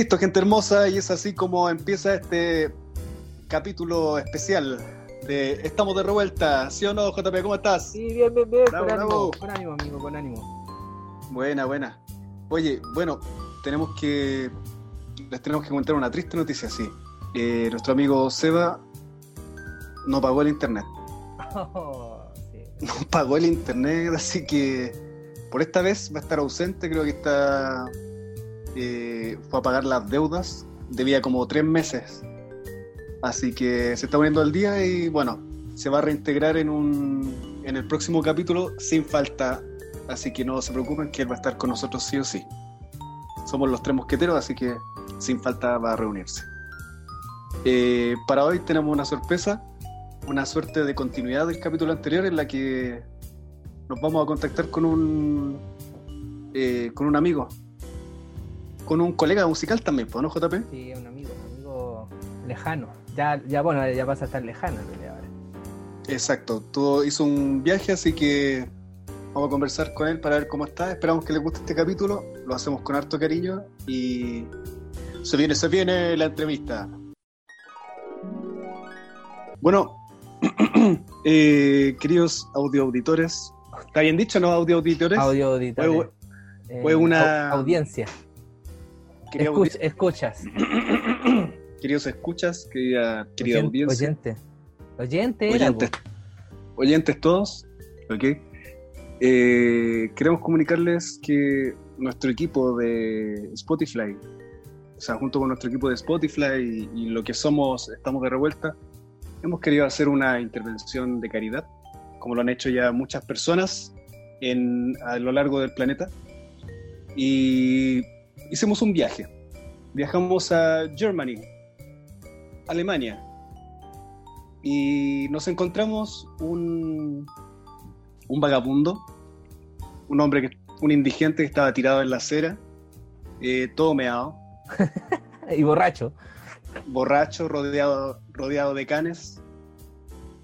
Listo, gente hermosa, y es así como empieza este capítulo especial de Estamos de revuelta, ¿sí o no, JP? ¿Cómo estás? Sí, bien, bien, bien. Bravo, con, ánimo, con ánimo, amigo, con ánimo. Buena, buena. Oye, bueno, tenemos que. Les tenemos que contar una triste noticia, sí. Eh, nuestro amigo Seba no pagó el internet. Oh, sí. No pagó el internet, así que por esta vez va a estar ausente. Creo que está. Eh, fue a pagar las deudas. Debía como tres meses. Así que se está poniendo al día y bueno, se va a reintegrar en un en el próximo capítulo sin falta. Así que no se preocupen que él va a estar con nosotros sí o sí. Somos los tres mosqueteros, así que sin falta va a reunirse. Eh, para hoy tenemos una sorpresa, una suerte de continuidad del capítulo anterior en la que nos vamos a contactar con un eh, con un amigo, con un colega musical también, ¿pues, ¿no, JP? Sí, un amigo, un amigo lejano. Ya, ya bueno, ya pasa a estar lejano en realidad ahora. Exacto, todo hizo un viaje, así que vamos a conversar con él para ver cómo está. Esperamos que le guste este capítulo, lo hacemos con harto cariño y se viene, se viene la entrevista. Bueno, eh, queridos audio auditores, ¿está bien dicho, no audio auditores? Audio auditores. Fue- Eh, una- au- audiencia. Queridos Escuch- escuchas. queridos escuchas, querida, querida Oyen- audiencia. Oyente. Oyente oyentes, oyentes todos, ¿ok? Eh, queremos comunicarles que nuestro equipo de Spotify, o sea, junto con nuestro equipo de Spotify y, y lo que somos, estamos de revuelta, hemos querido hacer una intervención de caridad, como lo han hecho ya muchas personas en, a lo largo del planeta. Y hicimos un viaje. Viajamos a Germany, Alemania, y nos encontramos un, un vagabundo, un hombre, que, un indigente que estaba tirado en la acera, eh, todo meado, Y borracho. borracho, rodeado, rodeado de canes,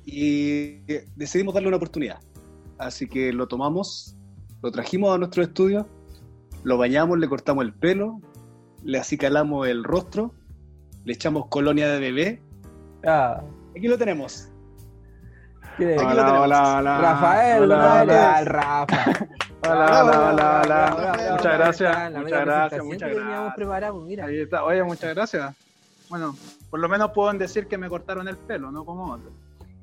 y eh, decidimos darle una oportunidad. Así que lo tomamos, lo trajimos a nuestro estudio, lo bañamos, le cortamos el pelo, le acicalamos el rostro, le echamos colonia de bebé. Ah, Aquí lo tenemos. Aquí lo tenemos. Rafael, Hola, Rafael, hola. Rafa. Hola, hola, hola, hola. Muchas gracias, muchas gracias, muchas gracias. Ahí está. Oye, muchas gracias. Bueno, por lo menos pueden decir que me cortaron el pelo, no como otros.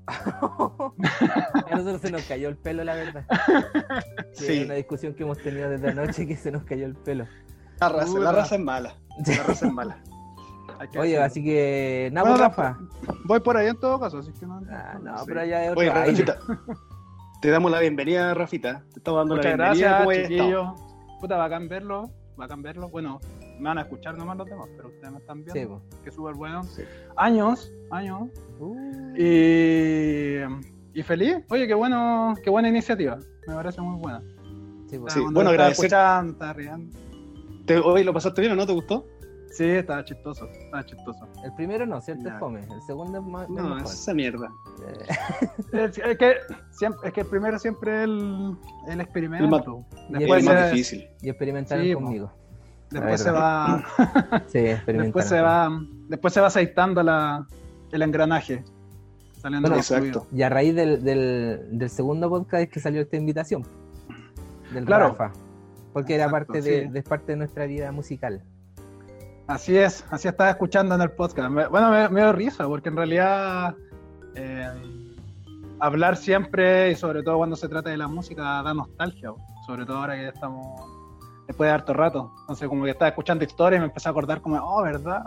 A nosotros se nos cayó el pelo, la verdad. Sí, es una discusión que hemos tenido desde anoche que se nos cayó el pelo. La raza, la raza es mala. La raza es mala. Oye, así que, nada, Bueno, pues, Rafa. Voy por ahí en todo caso, así que no. Ah, no, sí. pero ya es otro Oye. Rafita, te damos la bienvenida, Rafita. Te estamos dando Muchas la bienvenida. gracias, chiquillos. Puta, bacán verlo, bacán verlo. Bueno, me van a escuchar nomás los demás, pero ustedes me están viendo. Sí. Que súper bueno. Sí. Años, años. Uh, Y, y feliz. Oye, qué bueno, qué buena iniciativa. Me parece muy buena. sí. Sí, bueno, agradecer- estaba riendo. ¿Te- Hoy lo pasaste bien o no? ¿Te gustó? Sí, estaba chistoso, estaba chistoso. El primero no, ¿cierto? Es fome. El segundo es más, es No, esa mierda. Eh, Es, es que, siempre, es que primero siempre el, el experimento. El más- Y Es Después, más se, difícil. y experimentaron Sí, po. Después se va, Sí, después se va, después se va aceitando la, el engranaje. Saliendo Bueno, exacto. Y a raíz del, del, del segundo podcast es que salió esta invitación. Del Claro. Rafa. Porque era parte de, sí. de parte de nuestra vida musical. Así es, así estaba escuchando en el podcast. Me- bueno, me, me dio risa, porque en realidad eh, hablar siempre, y sobre todo cuando se trata de la música, da nostalgia. Sobre todo ahora que ya estamos después de harto rato. Entonces, como que estaba escuchando historias y me empecé a acordar, como, oh, ¿verdad?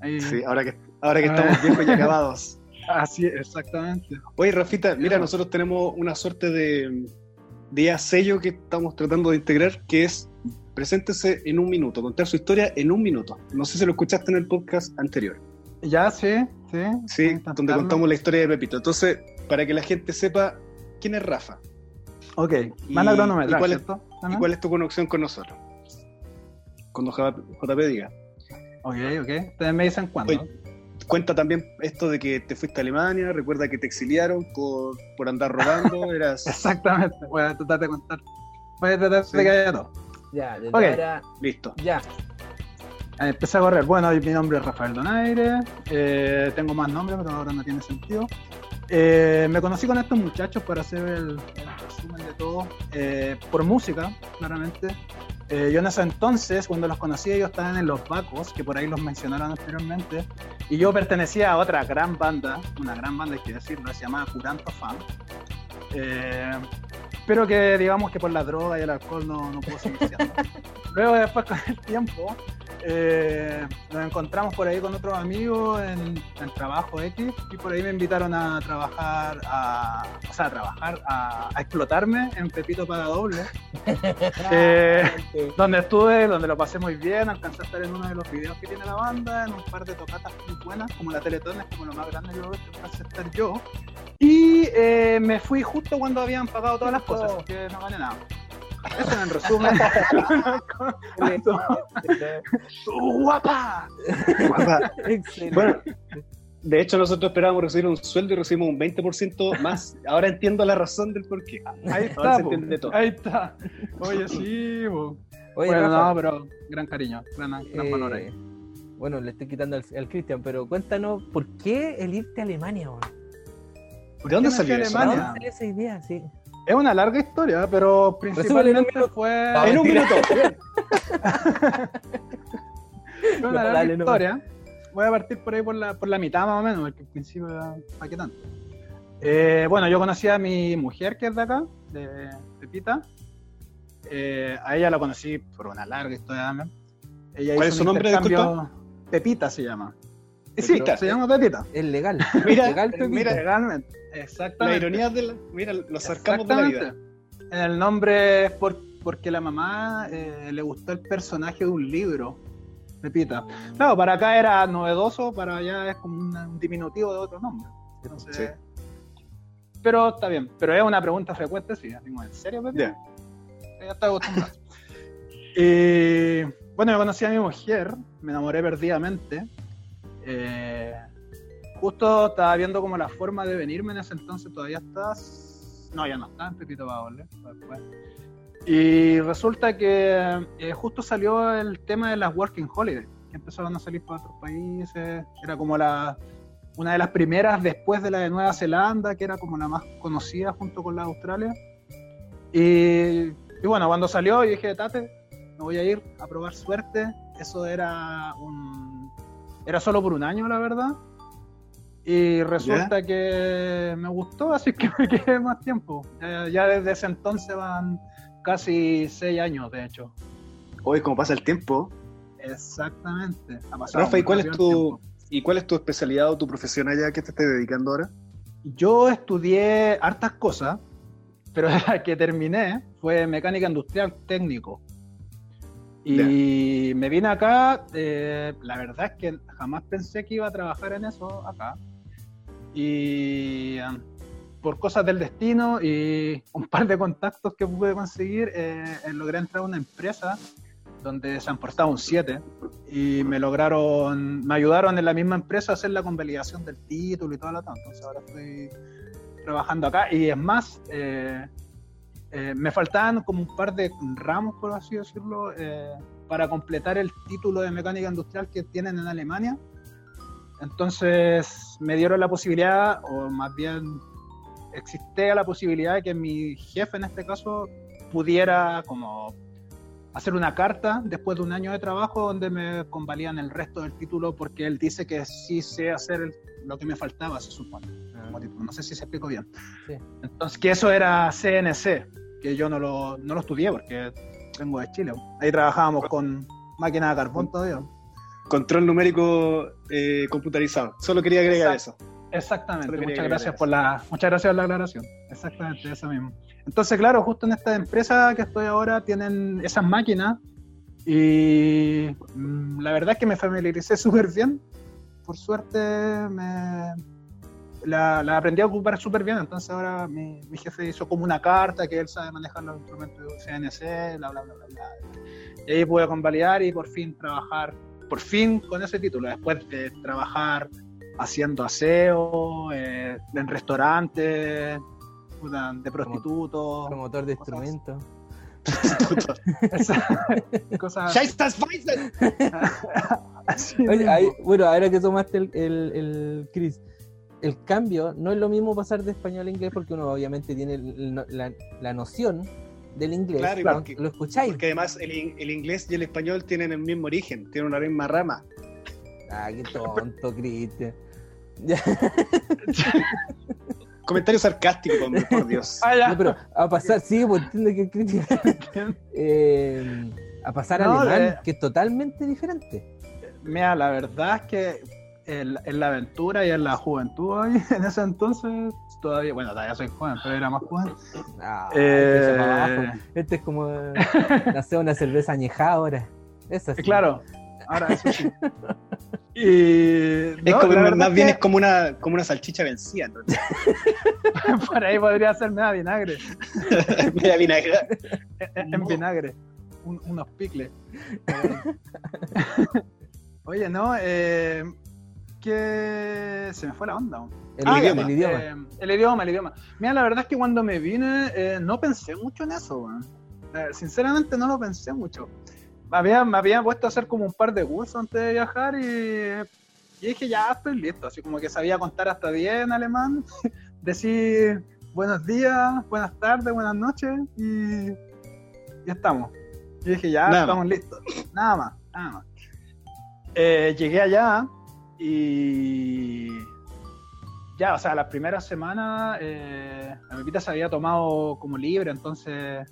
Ahí- Sí, ahora que, ahora que Ah. estamos viejos y acabados. Así, exactamente. Oye, Rafita, mira, nosotros tenemos una suerte de, de ya sello que estamos tratando de integrar, que es preséntese en un minuto, contar su historia en un minuto. No sé si lo escuchaste en el podcast anterior. Ya, sí, sí. Sí, donde contamos la historia de Pepito. Entonces, para que la gente sepa quién es Rafa Ok, Y- van a cronometrar, ¿y cuál es- ¿cierto? y También. cuál es tu conexión con nosotros. Cuando JP diga. Ok, ok. Ustedes me dicen cuándo. Oye, Cuenta también esto de que te fuiste a Alemania, recuerda que te exiliaron por, por andar robando, eras... Exactamente. Voy a tratar de contar. Voy a tratar Sí. de que haya todo. Ya, desde Ok. ahora, Listo. ya. Empecé a correr. Bueno, mi nombre es Rafael Donaire. eh, tengo más nombres, pero ahora no tiene sentido. Eh, me conocí con estos muchachos para hacer el, el resumen de todo. eh, por música, claramente. Eh, yo en ese entonces, cuando los conocí, ellos estaban en Los Bacos, que por ahí los mencionaron anteriormente. Y yo pertenecía a otra gran banda, una gran banda hay que decirlo, se llamaba Curanto Fan. Eh, pero que digamos que por la droga y el alcohol no, no pudo seguir. Luego después con el tiempo eh, nos encontramos por ahí con otros amigos en, en trabajo X y por ahí me invitaron a trabajar, a, o sea, a trabajar, a, a explotarme en Pepito Paga Doble, Eh, donde estuve, donde lo pasé muy bien, alcancé a estar en uno de los videos que tiene la banda, en un par de tocatas muy buenas, como la Teletón, es como lo más grande que alcancé a estar yo. Y eh, me fui justo cuando habían pagado todas las cosas, así que no gané nada. Eso en resumen. ¡Uh, ¡Guapa! Guapa. Excelente. Bueno, de hecho nosotros esperábamos recibir un sueldo y recibimos un 20% más. Ahora entiendo la razón del por qué. Ahí está, se po. entiende todo. ahí está. Oye, sí. Oye, bueno, Rafa, no, pero gran cariño, gran, gran eh, valor ahí. bueno, le estoy quitando al, al Cristian, pero cuéntanos, ¿por qué el irte a Alemania, weón? ¿De dónde ¿Por qué me fui salió eso? ¿De Alemania? dónde salió esa idea? Sí. Es una larga historia, pero en principalmente fue, No, En un minuto. Bien. fue una No, larga dale, no. historia. Voy a partir por ahí por la, por la mitad más o menos, porque al principio era qué tanto. Eh, bueno, yo conocí a mi mujer que es de acá, de Pepita. Eh, a ella la conocí por una larga historia también. Ella ¿Cuál hizo es su nombre, intercambio- Pepita se llama. Sí, se llama Pepita. Es legal. Mira, legal, mira, Legalmente. la Exactamente. ironía de la. Mira, los sarcasmos de la vida. El nombre es por, porque la mamá eh, le gustó el personaje de un libro, Pepita. Claro, para acá era novedoso, para allá es como un diminutivo de otro nombre. Entonces, Sí. Pero está bien. Pero es una pregunta frecuente, sí. Digo, ¿En serio, Pepita? Ya. Ya está acostumbrado. y bueno, yo conocí a mi mujer, me enamoré perdidamente. Eh, justo estaba viendo como la forma de venirme en ese entonces, todavía estás. No, ya no está en Pepito Paole. después. Y resulta que eh, justo salió el tema de las Working Holidays, que empezaron a salir para otros países. Era como la una de las primeras después de la de Nueva Zelanda, que era como la más conocida junto con la de Australia. Y, y bueno, cuando salió, yo dije, Tate, me voy a ir a probar suerte. Eso era un. Era solo por un año, la verdad. Y resulta que me gustó, así que me quedé más tiempo. Ya, ya desde ese entonces van casi seis años, de hecho. Hoy, como pasa el tiempo. Exactamente. Ha pasado Rafa, ¿y cuál es tu. ¿y cuál es tu especialidad o tu profesión allá? ¿Qué te estás dedicando ahora? Yo estudié hartas cosas, pero la que terminé fue mecánica industrial técnico. Y me vine acá, eh, la verdad es que jamás pensé que iba a trabajar en eso acá. Y eh, por cosas del destino y un par de contactos que pude conseguir, eh, eh, logré entrar a una empresa donde se han portado un 7 y me lograron, me ayudaron en la misma empresa a hacer la convalidación del título y toda la tal. Entonces ahora estoy trabajando acá y es más, eh, eh, me faltaban como un par de ramos, por así decirlo, eh, para completar el título de mecánica industrial que tienen en Alemania. Entonces me dieron la posibilidad, o más bien existía la posibilidad de que mi jefe en este caso pudiera como hacer una carta después de un año de trabajo donde me convalían el resto del título porque él dice que sí sé hacer lo que me faltaba, se supone. como título. No sé si se explico bien. Sí. Entonces, que eso era CNC, que yo no lo, no lo estudié porque vengo de Chile. Ahí trabajábamos con máquina de carbón todavía. Control numérico eh, computarizado. Solo quería agregar eso. Exactamente, quería muchas agregar gracias eso. por la, muchas gracias por la aclaración. Exactamente, eso mismo. Entonces, claro, justo en esta empresa que estoy ahora tienen esas máquinas y mm, la verdad es que me familiaricé súper bien. Por suerte me la, la aprendí a ocupar súper bien, entonces ahora mi, mi jefe hizo como una carta que él sabe manejar los instrumentos de CNC, bla, bla, bla, bla, bla. Y ahí pude convalidar y por fin trabajar, por fin con ese título, después de trabajar haciendo aseo, eh, en restaurantes, de prostitutos. Promotor de cosas. instrumentos. Esa cosa Scheiße, así Oye, bueno, ahora que tomaste el, el, el Chris, el cambio no es lo mismo pasar de español a inglés porque uno obviamente tiene el- la, la noción del inglés. Claro, porque- lo escucháis. Porque además el inglés y el español tienen el mismo origen, tienen una misma rama. Ah, qué tonto, Cristian. Comentario sarcástico, por Dios. No, pero a pasar, sí, pues entiendo que Cristian. eh, a pasar a No, alemán, eh. que es totalmente diferente. Mira, la verdad es que en, en la aventura y en la juventud hoy, en ese entonces, todavía, bueno, todavía soy joven, pero era más joven. Ah, Eh, echa para abajo. Este es como, no sé, una cerveza añejada ahora. Esa sí. Claro, ahora eso sí. Y Es no, como, la verdad más es bien que es como una, como una salchicha vencida. ¿no? por ahí podría ser media vinagre, Media vinagre. en, en vinagre, un- unos picles. Oye, no, eh, que se me fue la onda. El Ah, idioma. El idioma. Eh, el idioma, el idioma. Mira, la verdad es que cuando me vine eh, no pensé mucho en eso. Eh, sinceramente no lo pensé mucho. Me había, me había puesto a hacer como un par de cursos antes de viajar y, y dije, ya estoy listo. Así como que sabía contar hasta 10 en alemán, decir buenos días, buenas tardes, buenas noches y ya estamos. Y dije, ya Nada estamos listos. Nada más, nada más. Eh, llegué allá y ya, o sea, las primeras semanas eh, la Pepita se había tomado como libre, entonces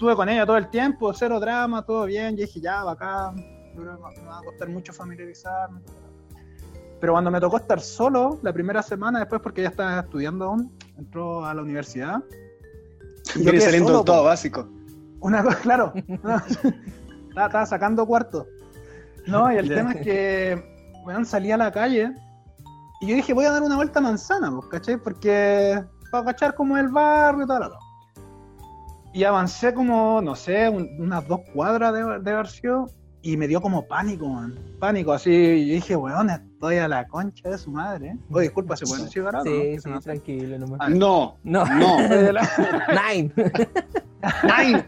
estuve con ella todo el tiempo, cero drama, todo bien, y dije, ya, acá me va a costar mucho familiarizarme. Pero cuando me tocó estar solo la primera semana, después porque ella estaba estudiando aún, entró a la universidad. y yo saliendo del todo po. básico. Una cosa, claro. no, estaba, estaba sacando cuarto. No, y el tema es que, bueno, salí a la calle y yo dije, voy a dar una vuelta a manzana, ¿cachai? Porque para cachar como el barrio y tal. Y avancé como, no sé, un- unas dos cuadras de, de haber sido, y me dio como pánico, man. Pánico, así. Y yo dije, weón, estoy a la concha de su madre. ¿eh? Oye, disculpa, ¿se pueden decir no? Sí, sí, me tranquilo nomás. Ah, No, No, no. Nine. Nine.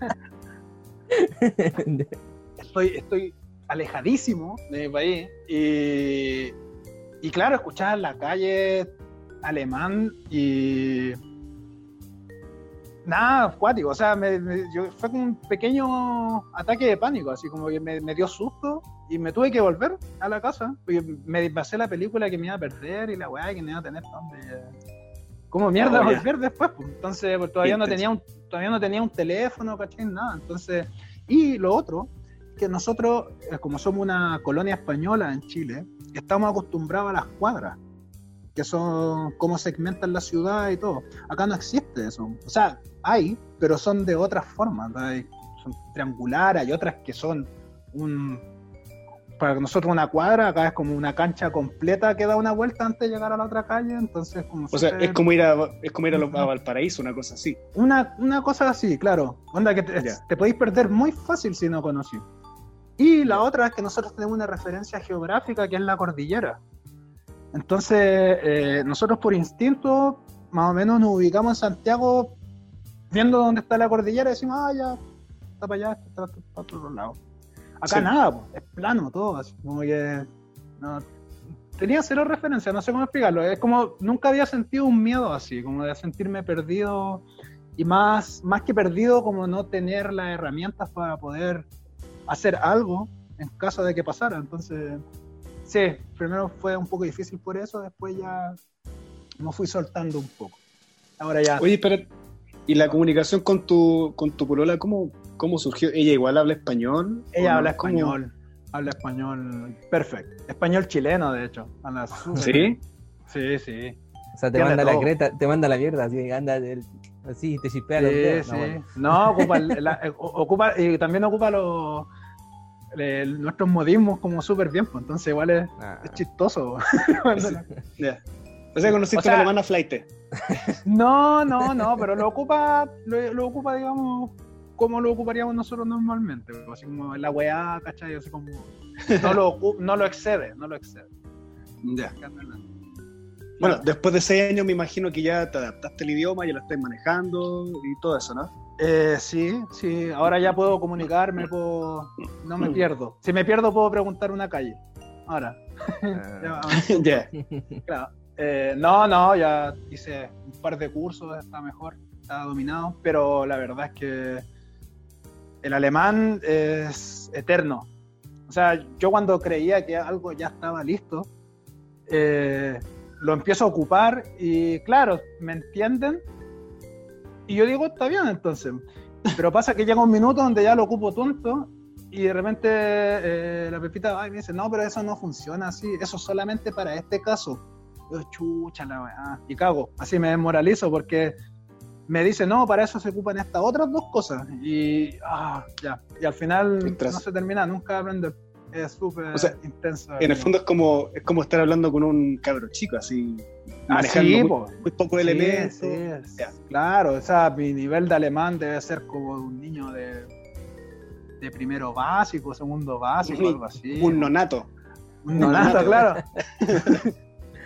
estoy, estoy alejadísimo de mi país. Y, y claro, escuchaba en la calle alemán y. Nada, acuático. O sea, me, me- yo- fue como un pequeño ataque de pánico, así como que me, me dio susto y me tuve que volver a la casa. Porque me pasé la película que me iba a perder y la weá que me iba a tener donde. ¿Cómo mierda Oh, volver después? pues? Entonces, pues, todavía no tenía un, todavía no tenía un teléfono, ¿cachai? Nada. Entonces, y lo otro, que nosotros, eh, como somos una colonia española en Chile, estamos acostumbrados a las cuadras, que son cómo segmentan la ciudad y todo. Acá no existe eso. O sea, hay, pero son de otras formas. Hay- son triangulares, hay otras que son un... Para nosotros una cuadra, acá es como una cancha completa que da una vuelta antes de llegar a la otra calle, entonces como O sea, es como ir a, es como ir a, lo- a Valparaíso, una cosa así. una, una cosa así, claro. Onda que te, te podéis perder muy fácil si no conocí. Y la otra es que nosotros tenemos una referencia geográfica que es la cordillera. Entonces, eh, nosotros por instinto, más o menos nos ubicamos en Santiago viendo dónde está la cordillera y decimos, ah, ya, está para allá, está para otro lado. Acá Sí. nada, po, es plano todo, así como que no, tenía cero referencia, no sé cómo explicarlo. Es como nunca había sentido un miedo así, como de sentirme perdido y más, más que perdido, como no tener las herramientas para poder hacer algo en caso de que pasara. Entonces, sí, primero fue un poco difícil por eso, después ya me fui soltando un poco. Ahora ya. Oye, espera, ¿y la comunicación con tu, con tu polola, cómo, cómo surgió? ¿Ella igual habla español? Ella habla ¿Cómo? español. Habla español perfecto. Español chileno, de hecho. Habla ¿Sí? Sí, sí. O sea, te Tiene manda la creta, te manda la mierda, así, anda del- así, te chispea los Sí, dedos. sí. No, bueno. No, ocupa, el- la- eh, ocupa y también ocupa los el- nuestros modismos como súper bien, pues entonces igual es, Ah. es chistoso. Ya. O sea, conociste O sea- a la alemana flight. no, no, no, pero lo ocupa, lo, lo ocupa, digamos, como lo ocuparíamos nosotros normalmente, pues, así como la weá, ¿cachai? Así como no lo, no lo excede, no lo excede. Ya. Bueno, después de seis años me imagino que ya te adaptaste al idioma, ya lo estás manejando y todo eso, ¿no? Eh, sí, sí, ahora ya puedo comunicarme, puedo... no me pierdo. Si me pierdo puedo preguntar una calle. Ahora. Ya, Ya. claro. Eh, no, no, ya hice un par de cursos, está mejor, está dominado, pero la verdad es que el alemán es eterno. O sea, yo cuando creía que algo ya estaba listo, eh, lo empiezo a ocupar y claro, me entienden y yo digo, está bien entonces. Pero pasa que llega un minuto donde ya lo ocupo tonto y de repente eh, la Pepita va y me dice, no, pero eso no funciona así, eso es solamente para este caso. Yo, chucha la weá, y cago, así me desmoralizo porque me dice, no, para eso se ocupan estas otras dos cosas. Y, ah, ya, y al final no se termina nunca de aprender. Es súper O sea, intenso. En el fondo es como, es como estar hablando con un cabro chico, así, Ah, manejando sí, muy, po. muy poco Sí, elementos. sí, Ya. Claro, o sea, mi nivel de alemán debe ser como un niño de, de primero básico, segundo básico, algo así. Un nonato. Un nonato, nonato. claro.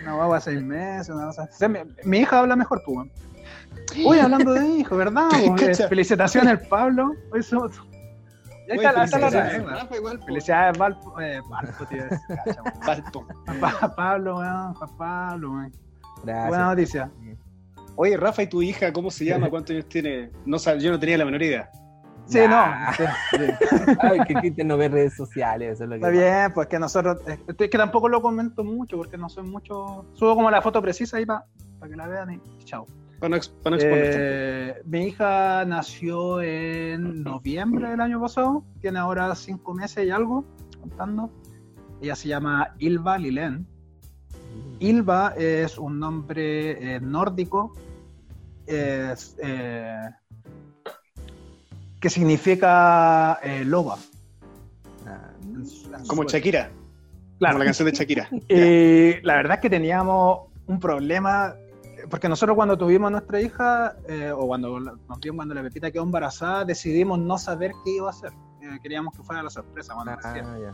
Una guagua seis meses, una cosa así. Mi, mi hija habla mejor, weón. Uy, hablando de hijo, ¿verdad? Eh, felicitaciones, Pablo. Hoy somos- Oye, está, la- está po. Felicidades, Valpo. Eh, Valpo, tío. Valpo. Pa- Pablo, weón. pa- Pablo, weón. Gracias. Buena noticia. Oye, Rafa, ¿y tu hija cómo se llama? ¿Cuántos años tiene? No yo no tenía la menor idea. Sí, Nah. no. sí, sí. Ay, que Cristian no ve redes sociales, eso es lo que Está bien, pues que nosotros. eh, Es que tampoco lo comento mucho porque no soy mucho. Subo como la foto precisa ahí para que la vean y chao. Eh, mi hija nació en noviembre del año pasado, tiene ahora cinco meses y algo, contando. Ella se llama Ilva Lilen. Ilva es un nombre eh, nórdico es, eh, que significa eh, loba. Ah, en su- en su Como. Shakira. Claro. Como la canción de Shakira. Y la verdad es que teníamos un problema, porque nosotros cuando tuvimos a nuestra hija, eh, o cuando, la- más bien cuando la Pepita quedó embarazada, decidimos no saber qué iba a hacer. Eh, queríamos que fuera la sorpresa cuando ah, naciera. ya.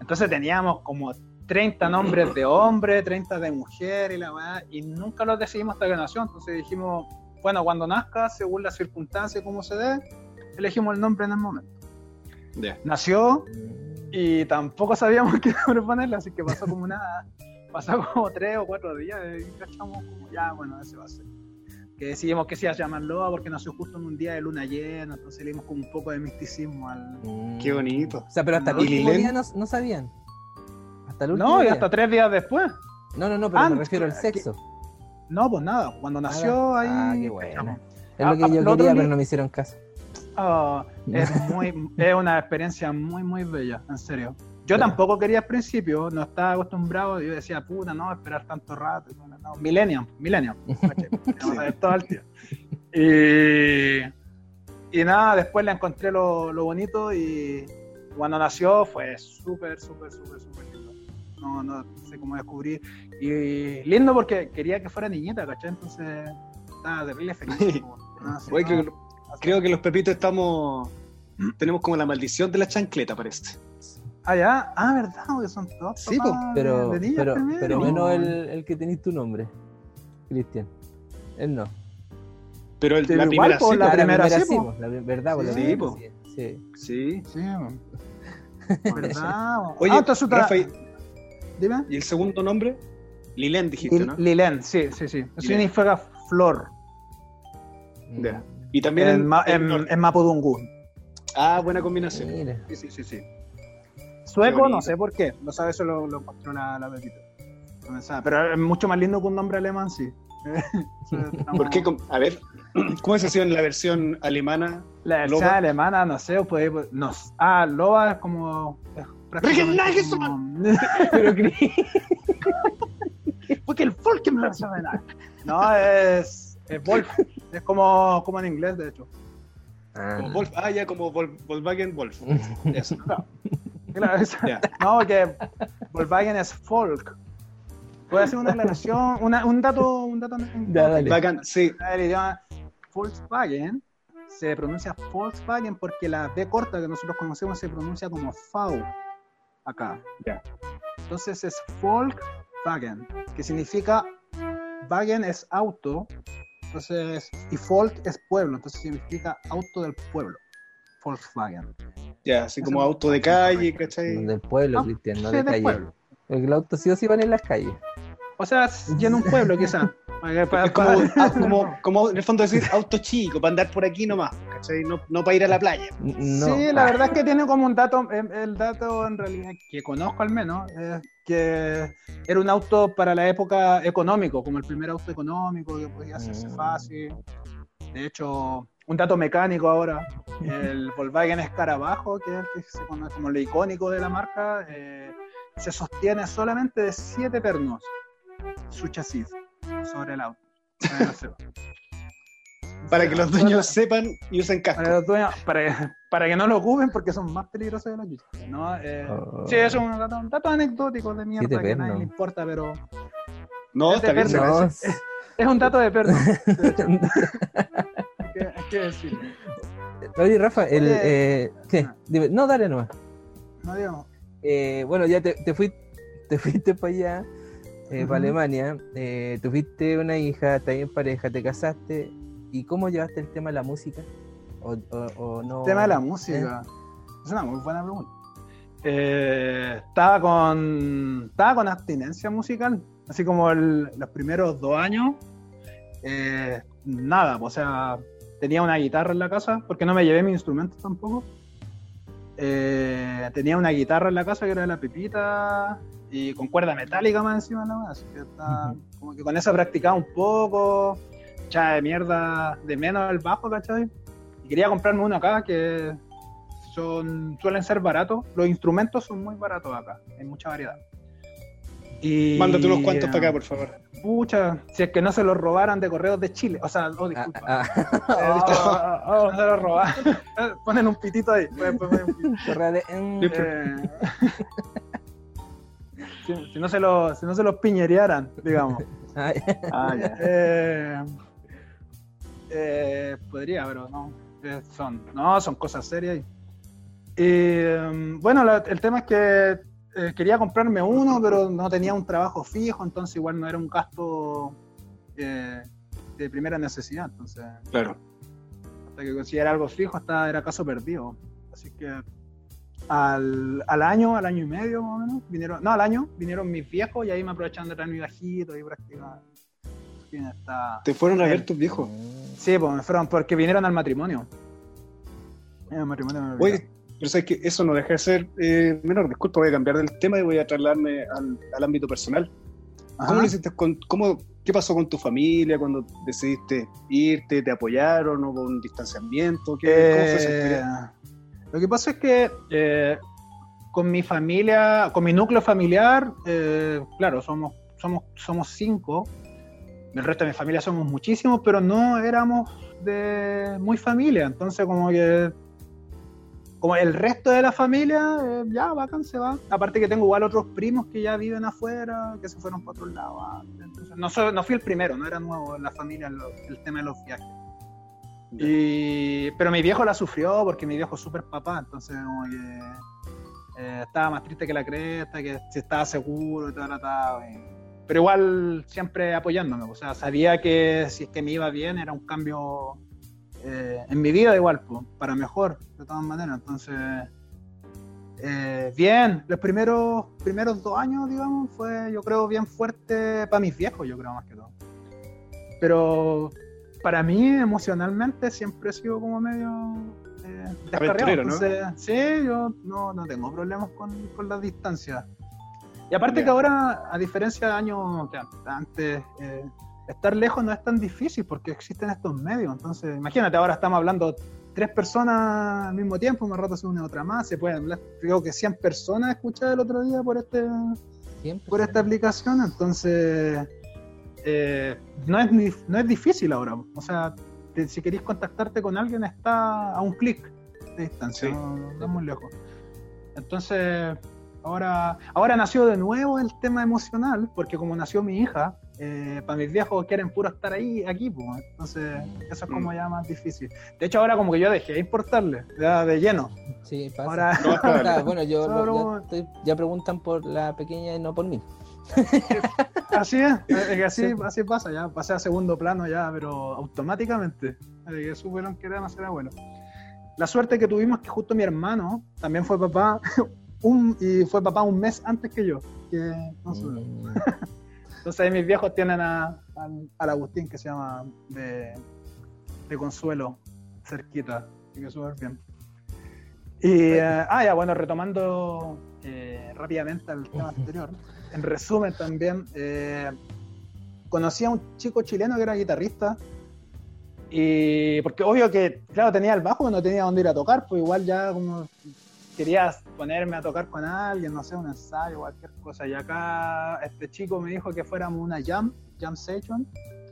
Entonces teníamos como 30 nombres de hombre, 30 de mujer y la weá, y nunca los decidimos hasta que nació. Entonces dijimos, bueno, cuando nazca, según las circunstancias, cómo se dé, elegimos el nombre en el momento. Ya. Nació, y tampoco sabíamos qué nombre ponerle, así que pasó como nada, pasó como tres o cuatro días y cachamos como ya, bueno, ese va a ser. Que decidimos que se iba a llamar Loa porque nació justo en un día de luna llena, entonces le dimos como un poco de misticismo al... Mm. Qué bonito. O sea, pero hasta el ¿Y último Lilén? día no, no sabían. Hasta el último No, y hasta tres días después. No, no, no, pero Ah, me refiero al que- sexo. No, pues nada, cuando nació ahí... Ah, qué bueno. Es lo Ah, que ah, yo lo quería, pero no me hicieron caso. Ah, es, muy, es una experiencia muy, muy bella, en serio. Yo tampoco quería al principio, no estaba acostumbrado, yo decía, puta, no, esperar tanto rato. bueno, No, millennium, millennium. Vamos a ver todo al tiro. Y, y nada, después le encontré lo, lo bonito y cuando nació fue súper, súper, súper, súper lindo. No, no sé cómo descubrir. Y lindo porque quería que fuera niñita, ¿cachai? Entonces estaba terrible feliz. no Oye, creo, no, creo que los pepitos estamos. Tenemos como la maldición de la chancleta, parece. Ah, ya. Ah, verdad, porque son todos. Sí, papás Pero, de niñas pero, también. pero No. menos el, el que tenés tu nombre, Cristian. Él no. Pero el- Sí, la primera sí. la primera sí, la verdad, po, la Sí, sí, sí. Sí. ¿verdad? Oye, ah, entonces otra- Rafa, ¿y Dime. y el segundo nombre? Lilén dijiste, Lil- ¿no? Lilen, sí, sí, sí. Eso significa flor. Ya. Y también en, en, en en Mapudungun. Ah, buena combinación. Mira. Sí, sí, sí, sí. Sueco, no sé por qué. Lo sabe, eso lo, lo encontró la, la Pepita. No Pero es mucho más lindo que un nombre alemán, sí. ¿Por qué? A ver, ¿cómo es así en la versión alemana? La versión Loba? alemana, no sé, pues, no, ah, Loba es como... es como- Pero Porque el Volkenberg. No, es, es Wolf. Es como, como en inglés, de hecho. Ah. Como Wolf, ah, ya como Vol- Volkswagen Wolf. Eso. Claro, no, que Volkswagen es folk. Puede hacer una aclaración, una- un dato, un dato un Ya, dato dale. Bacán, sí. El idioma Volkswagen se pronuncia Volkswagen porque la D corta que nosotros conocemos se pronuncia como V acá. Ya. Entonces es Volkswagen, que significa Wagen es auto Entonces, y Folk es pueblo, entonces significa auto del pueblo. Volkswagen. Ya, así como auto de calle, ¿cachai? Del pueblo, Ah, Cristian, no sí, de calle. pueblo. Porque los autos sí o sí van en las calles. O sea, llena un pueblo quizás. Es como, ah, como, como en el fondo decir auto chico, para andar por aquí nomás, ¿cachai? No, no para ir a la playa. No. Sí, la Ah, verdad es que tiene como un dato, em, el dato en realidad que conozco al menos, es que era un auto para la época económico, como el primer auto económico que podía hacerse Mm. fácil. De hecho, un dato mecánico ahora, el Volkswagen Escarabajo, que es el que se conoce como lo icónico de la marca, eh, se sostiene solamente de siete pernos, su chasis, sobre el auto. Para, que los dueños sepan y usen casco. Para, los dueños- para, para que no lo ocupen porque son más peligrosos de la chucha. ¿no? Eh, Oh. Sí, es un dato, un dato anecdótico de mierda que a nadie le importa, pero No, es de está bien, No, agradece. es un dato de perno. Oye, Rafa, el, Oye. eh, ¿qué? Ah. Dime, no, dale nomás. No digamos. Eh, bueno, ya te, te, fui- te fuiste para allá, eh, para Alemania, eh, tuviste una hija, estás en pareja, te casaste. ¿Y cómo llevaste el tema de la música? ¿O, o- o no? El tema de la música. Es una muy buena pregunta. Eh, estaba con estaba con abstinencia musical, así como el- los primeros dos años. eh, nada, o sea, tenía una guitarra en la casa, porque no me llevé mi instrumento tampoco. Eh, tenía una guitarra en la casa que era la pepita y con cuerda metálica más encima, ¿no? así que Ujú. como que con eso practicaba un poco, echaba de mierda de menos el bajo, ¿cachai? Y quería comprarme uno acá que son, suelen ser baratos. Los instrumentos son muy baratos acá, hay mucha variedad. Y, Mándate unos cuantos para acá, por favor. Pucha, si es que no se los robaran de correos de Chile. O sea, oh, Ah, disculpa. ah, Eh, disculpa. no se los robaran. Ponen un pitito ahí. Mm, Eh, si, si no se los, si no se los piñerearan, digamos. Ah. Eh, eh, podría, pero no. Eh, son, no, son cosas serias. Y, eh, bueno, la- el tema es que eh, quería comprarme uno, pero no tenía un trabajo fijo, entonces igual no era un gasto eh, de primera necesidad. Entonces, Claro. hasta que consiguiera algo fijo, hasta era caso perdido. Así que al, al año, al año y medio más o menos, vinieron, no, al año, vinieron mis viejos y ahí me aprovecharon de traer mi bajito y practicar. Te fueron a ver tus viejos. Sí, pues me fueron porque vinieron al matrimonio. Al matrimonio. Oye, pero sabes que eso no deja de ser eh, menor. Disculpa, voy a cambiar del tema y voy a trasladarme al, al ámbito personal. Ajá. ¿Cómo lo hiciste con, cómo, qué pasó con tu familia cuando decidiste irte? ¿Te apoyaron o con distanciamiento? ¿Qué, ¿Cómo fue esa Eh, experiencia? lo que pasa es que eh, con mi familia, con mi núcleo familiar, eh, claro, somos, somos, somos cinco. El resto de mi familia somos muchísimos, pero no éramos de muy familia. Entonces, como que. Como el resto de la familia, eh, ya, bacán, se va. Aparte que tengo igual otros primos que ya viven afuera, que se fueron para otro lado antes. Entonces, no, soy- no fui el primero, no era nuevo en la familia lo- el tema de los viajes. Y, pero mi viejo la sufrió porque mi viejo es súper papá, entonces como que eh, estaba más triste que la cresta, que si estaba seguro y todo tratado. pero igual siempre apoyándome, o sea, sabía que si es que me iba bien era un cambio eh, en mi vida igual, pues, para mejor, de todas maneras. Entonces, eh, bien, los primeros, primeros dos años, digamos, fue yo creo bien fuerte para mis viejos, yo creo más que todo. Pero para mí emocionalmente siempre he sido como medio eh, descarriado. Aventurero, ¿no? Entonces, sí, yo no, no tengo problemas con, con las distancias. Y aparte que ahora, a diferencia de años antes, eh, estar lejos no es tan difícil porque existen estos medios. Entonces, imagínate, ahora estamos hablando tres personas al mismo tiempo, más rato se une otra más, se pueden hablar, creo que 100 personas escuché el otro día por este por esta aplicación, entonces eh, no, es, no es difícil ahora. O sea, te- si queréis contactarte con alguien está a un clic de distancia, Sí. no, no es muy lejos. Entonces, ahora, ahora nació de nuevo el tema emocional, porque como nació mi hija, eh, para mis viejos quieren puro estar ahí, aquí, pues. Entonces, eso es como ya más difícil. De hecho, ahora como que yo dejé de importarle, ya de lleno. Sí, pasa. Ahora, No, es. Ah, bueno, yo, Solo- estoy- ya preguntan por la pequeña y no por mí. Así es, es que así, así pasa, ya pasé a segundo plano ya, pero automáticamente. Así que supieron que era demasiado bueno. La suerte que tuvimos que justo mi hermano también fue papá un, y fue papá un mes antes que yo. Que no sé. Mm. Entonces ahí mis viejos tienen a, al, Agustín que se llama de, de Consuelo, cerquita, así que súper bien. Y, eh, ah, ya, bueno, retomando eh, rápidamente al tema anterior, en resumen también, eh, conocí a un chico chileno que era guitarrista, y porque obvio que, claro, tenía el bajo, pero no tenía dónde ir a tocar, pues igual ya como quería ponerme a tocar con alguien, no sé, un ensayo, cualquier cosa. Y acá este chico me dijo que fuéramos una jam, jam session,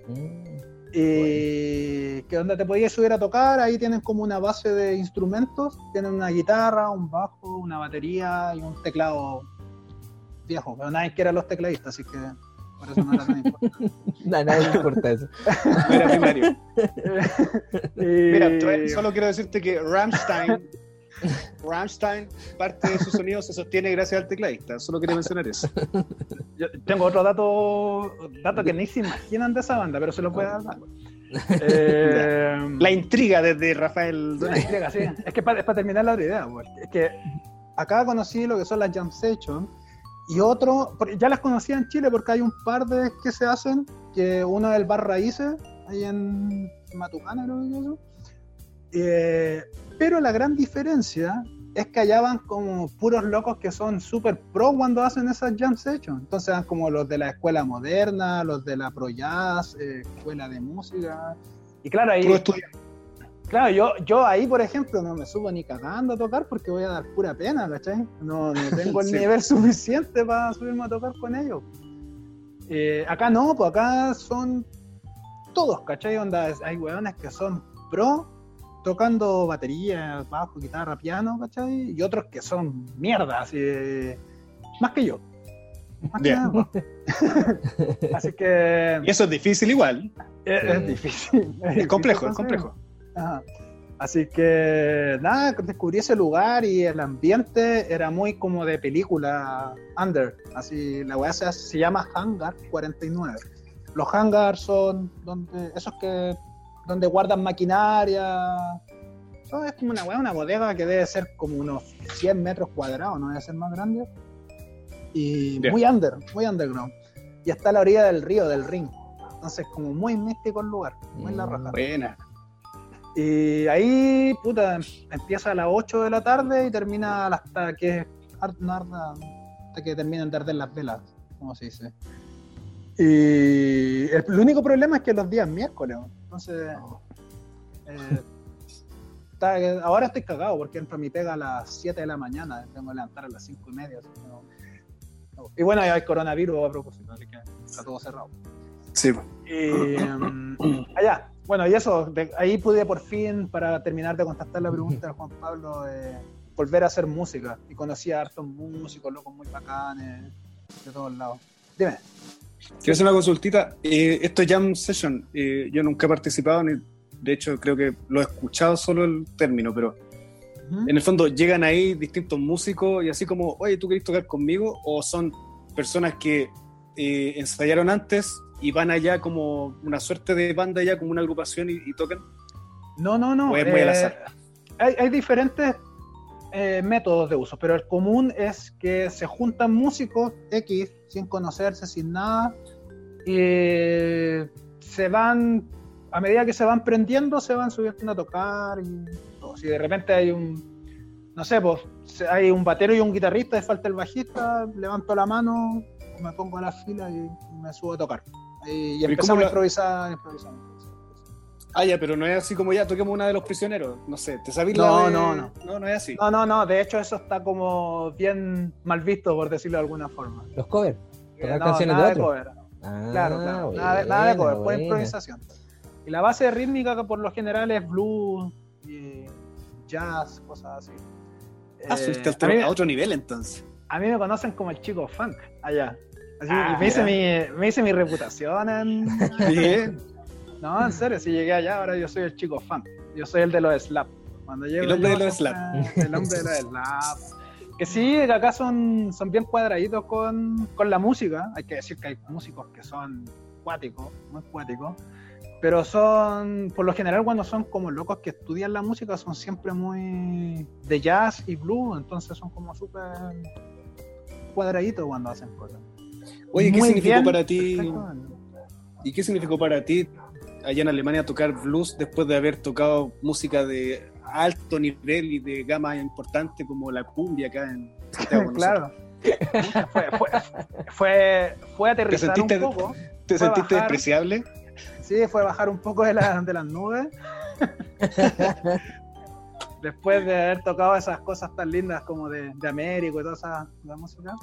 Mm. y que donde te podías subir a tocar, ahí tienen como una base de instrumentos, tienen una guitarra, un bajo, una batería y un teclado viejo, pero nadie quiere a los tecladistas, así que por eso no era tan importante. A nadie le importa eso. No era primario. Y- Mira, solo quiero decirte que Rammstein, Rammstein, parte de su sonido se sostiene gracias al tecladista. Solo quería mencionar eso. Yo tengo otro dato, dato que ni se imaginan de esa banda, pero se lo puede dar. Eh, La intriga desde Rafael La sí. Es que para, terminar la idea, es que acá conocí lo que son las jam sessions y otro, ya las conocía en Chile porque hay un par de que se hacen, que uno es el Bar Raíces, ahí en Matucana, creo que es eso. Eh, pero la gran diferencia es que allá van como puros locos que son súper pro cuando hacen esas jam sessions. Entonces van como los de la escuela moderna, los de la pro jazz, eh, escuela de música. Y claro, ahí... Claro, yo, yo ahí, por ejemplo, no me subo ni cagando a tocar porque voy a dar pura pena, ¿cachai? No, no tengo el Sí. nivel suficiente para subirme a tocar con ellos. Eh, acá no, pues acá son todos, ¿cachai? Onda, hay weones que son pro tocando batería, bajo, guitarra, piano, ¿cachai? Y otros que son mierda, así, más que yo. Más que nada, pues. Así que Y eso es difícil igual. es, es difícil. Es complejo, es complejo. Ajá. Así que nada, descubrí ese lugar y el ambiente era muy como de película under. Así la weá se, se llama Hangar 49. Los hangars son donde esos que donde guardan maquinaria. Eso es como una una bodega que debe ser como unos 100 metros cuadrados, no debe ser más grande. Y Bien. muy under, muy underground. Y está a la orilla del río, del ring. Entonces, como muy místico el lugar, muy la raja. Buena. Y ahí, puta, empieza a las 8 de la tarde y termina hasta que, hasta que terminan de arder las velas, como se dice. Y el, el único problema es que los días miércoles, entonces... eh, está- ahora estoy cagado porque entro a mi pega a las 7 de la mañana, tengo que levantar a las 5 y media. así que no- no. Y bueno, ya hay coronavirus a propósito, así que está todo cerrado. Sí. Y, em, allá, bueno, y eso, de- ahí pude por fin, para terminar de contestar la pregunta de Juan Pablo, eh, volver a hacer música. Y conocí a hartos músicos, locos muy bacanes, de todos lados. Dime. Quiero hacer una consultita. Eh, esto es Jam Session. eh, yo nunca he participado, ni, de hecho creo que lo he escuchado solo el término, pero en el fondo llegan ahí distintos músicos y así como, oye, ¿tú querés tocar conmigo? O son personas que eh, ensayaron antes y van allá como una suerte de banda ya, como una agrupación y, y tocan. No, no, no. O es muy al azar. hay, hay diferentes métodos de uso, pero el común es que se juntan músicos X sin conocerse, sin nada, y se van, a medida que se van prendiendo, se van subiendo a tocar. Y. Si de repente hay un, no sé, pues hay un batero y un guitarrista, y falta el bajista, levanto la mano, me pongo a la fila y, y me subo a tocar. Y, y ¿Y empezamos a improvisar, improvisar. Ah, ya, pero no es así como ya, toquemos una de los prisioneros. No sé, ¿te sabís No, la de- no, no. No, no es así. No, no, no, de hecho eso está como bien mal visto, por decirlo de alguna forma. Los covers. Tocar No, canciones nada de de otro. cover. Ah, Claro, claro. Nada, de- nada de cover, buena. improvisación. Y la base rítmica que por lo general es blues y jazz, cosas así. Ah, Eh, subiste a a, otro, mí, a otro nivel entonces. a mí me conocen como el chico funk allá. Así, Ah, y me, hice mi, me hice mi reputación en... Bien. No, en serio, si llegué allá, ahora yo soy el chico funk. Yo soy el de los slap. Cuando llego El hombre de los siempre- El hombre de los slap. Que sí, acá son, son bien cuadraditos con, con la música. Hay que decir que hay músicos que son cuáticos, muy cuáticos. Pero son, por lo general, cuando son como locos que estudian la música, son siempre muy de jazz y blues. Entonces son como súper cuadraditos cuando hacen cosas. Oye, ¿qué Muy significó bien, para ti? ¿Y qué significó para ti allá en Alemania tocar blues después de haber tocado música de alto nivel y de gama importante como la cumbia acá en Santiago? claro. fue, fue, fue, fue aterrizar sentiste- un poco. ¿Te Fue sentiste bajar. despreciable? Sí, fue bajar un poco de, la- de las nubes. Después de haber tocado esas cosas tan lindas como de, de Américo y toda esa la música.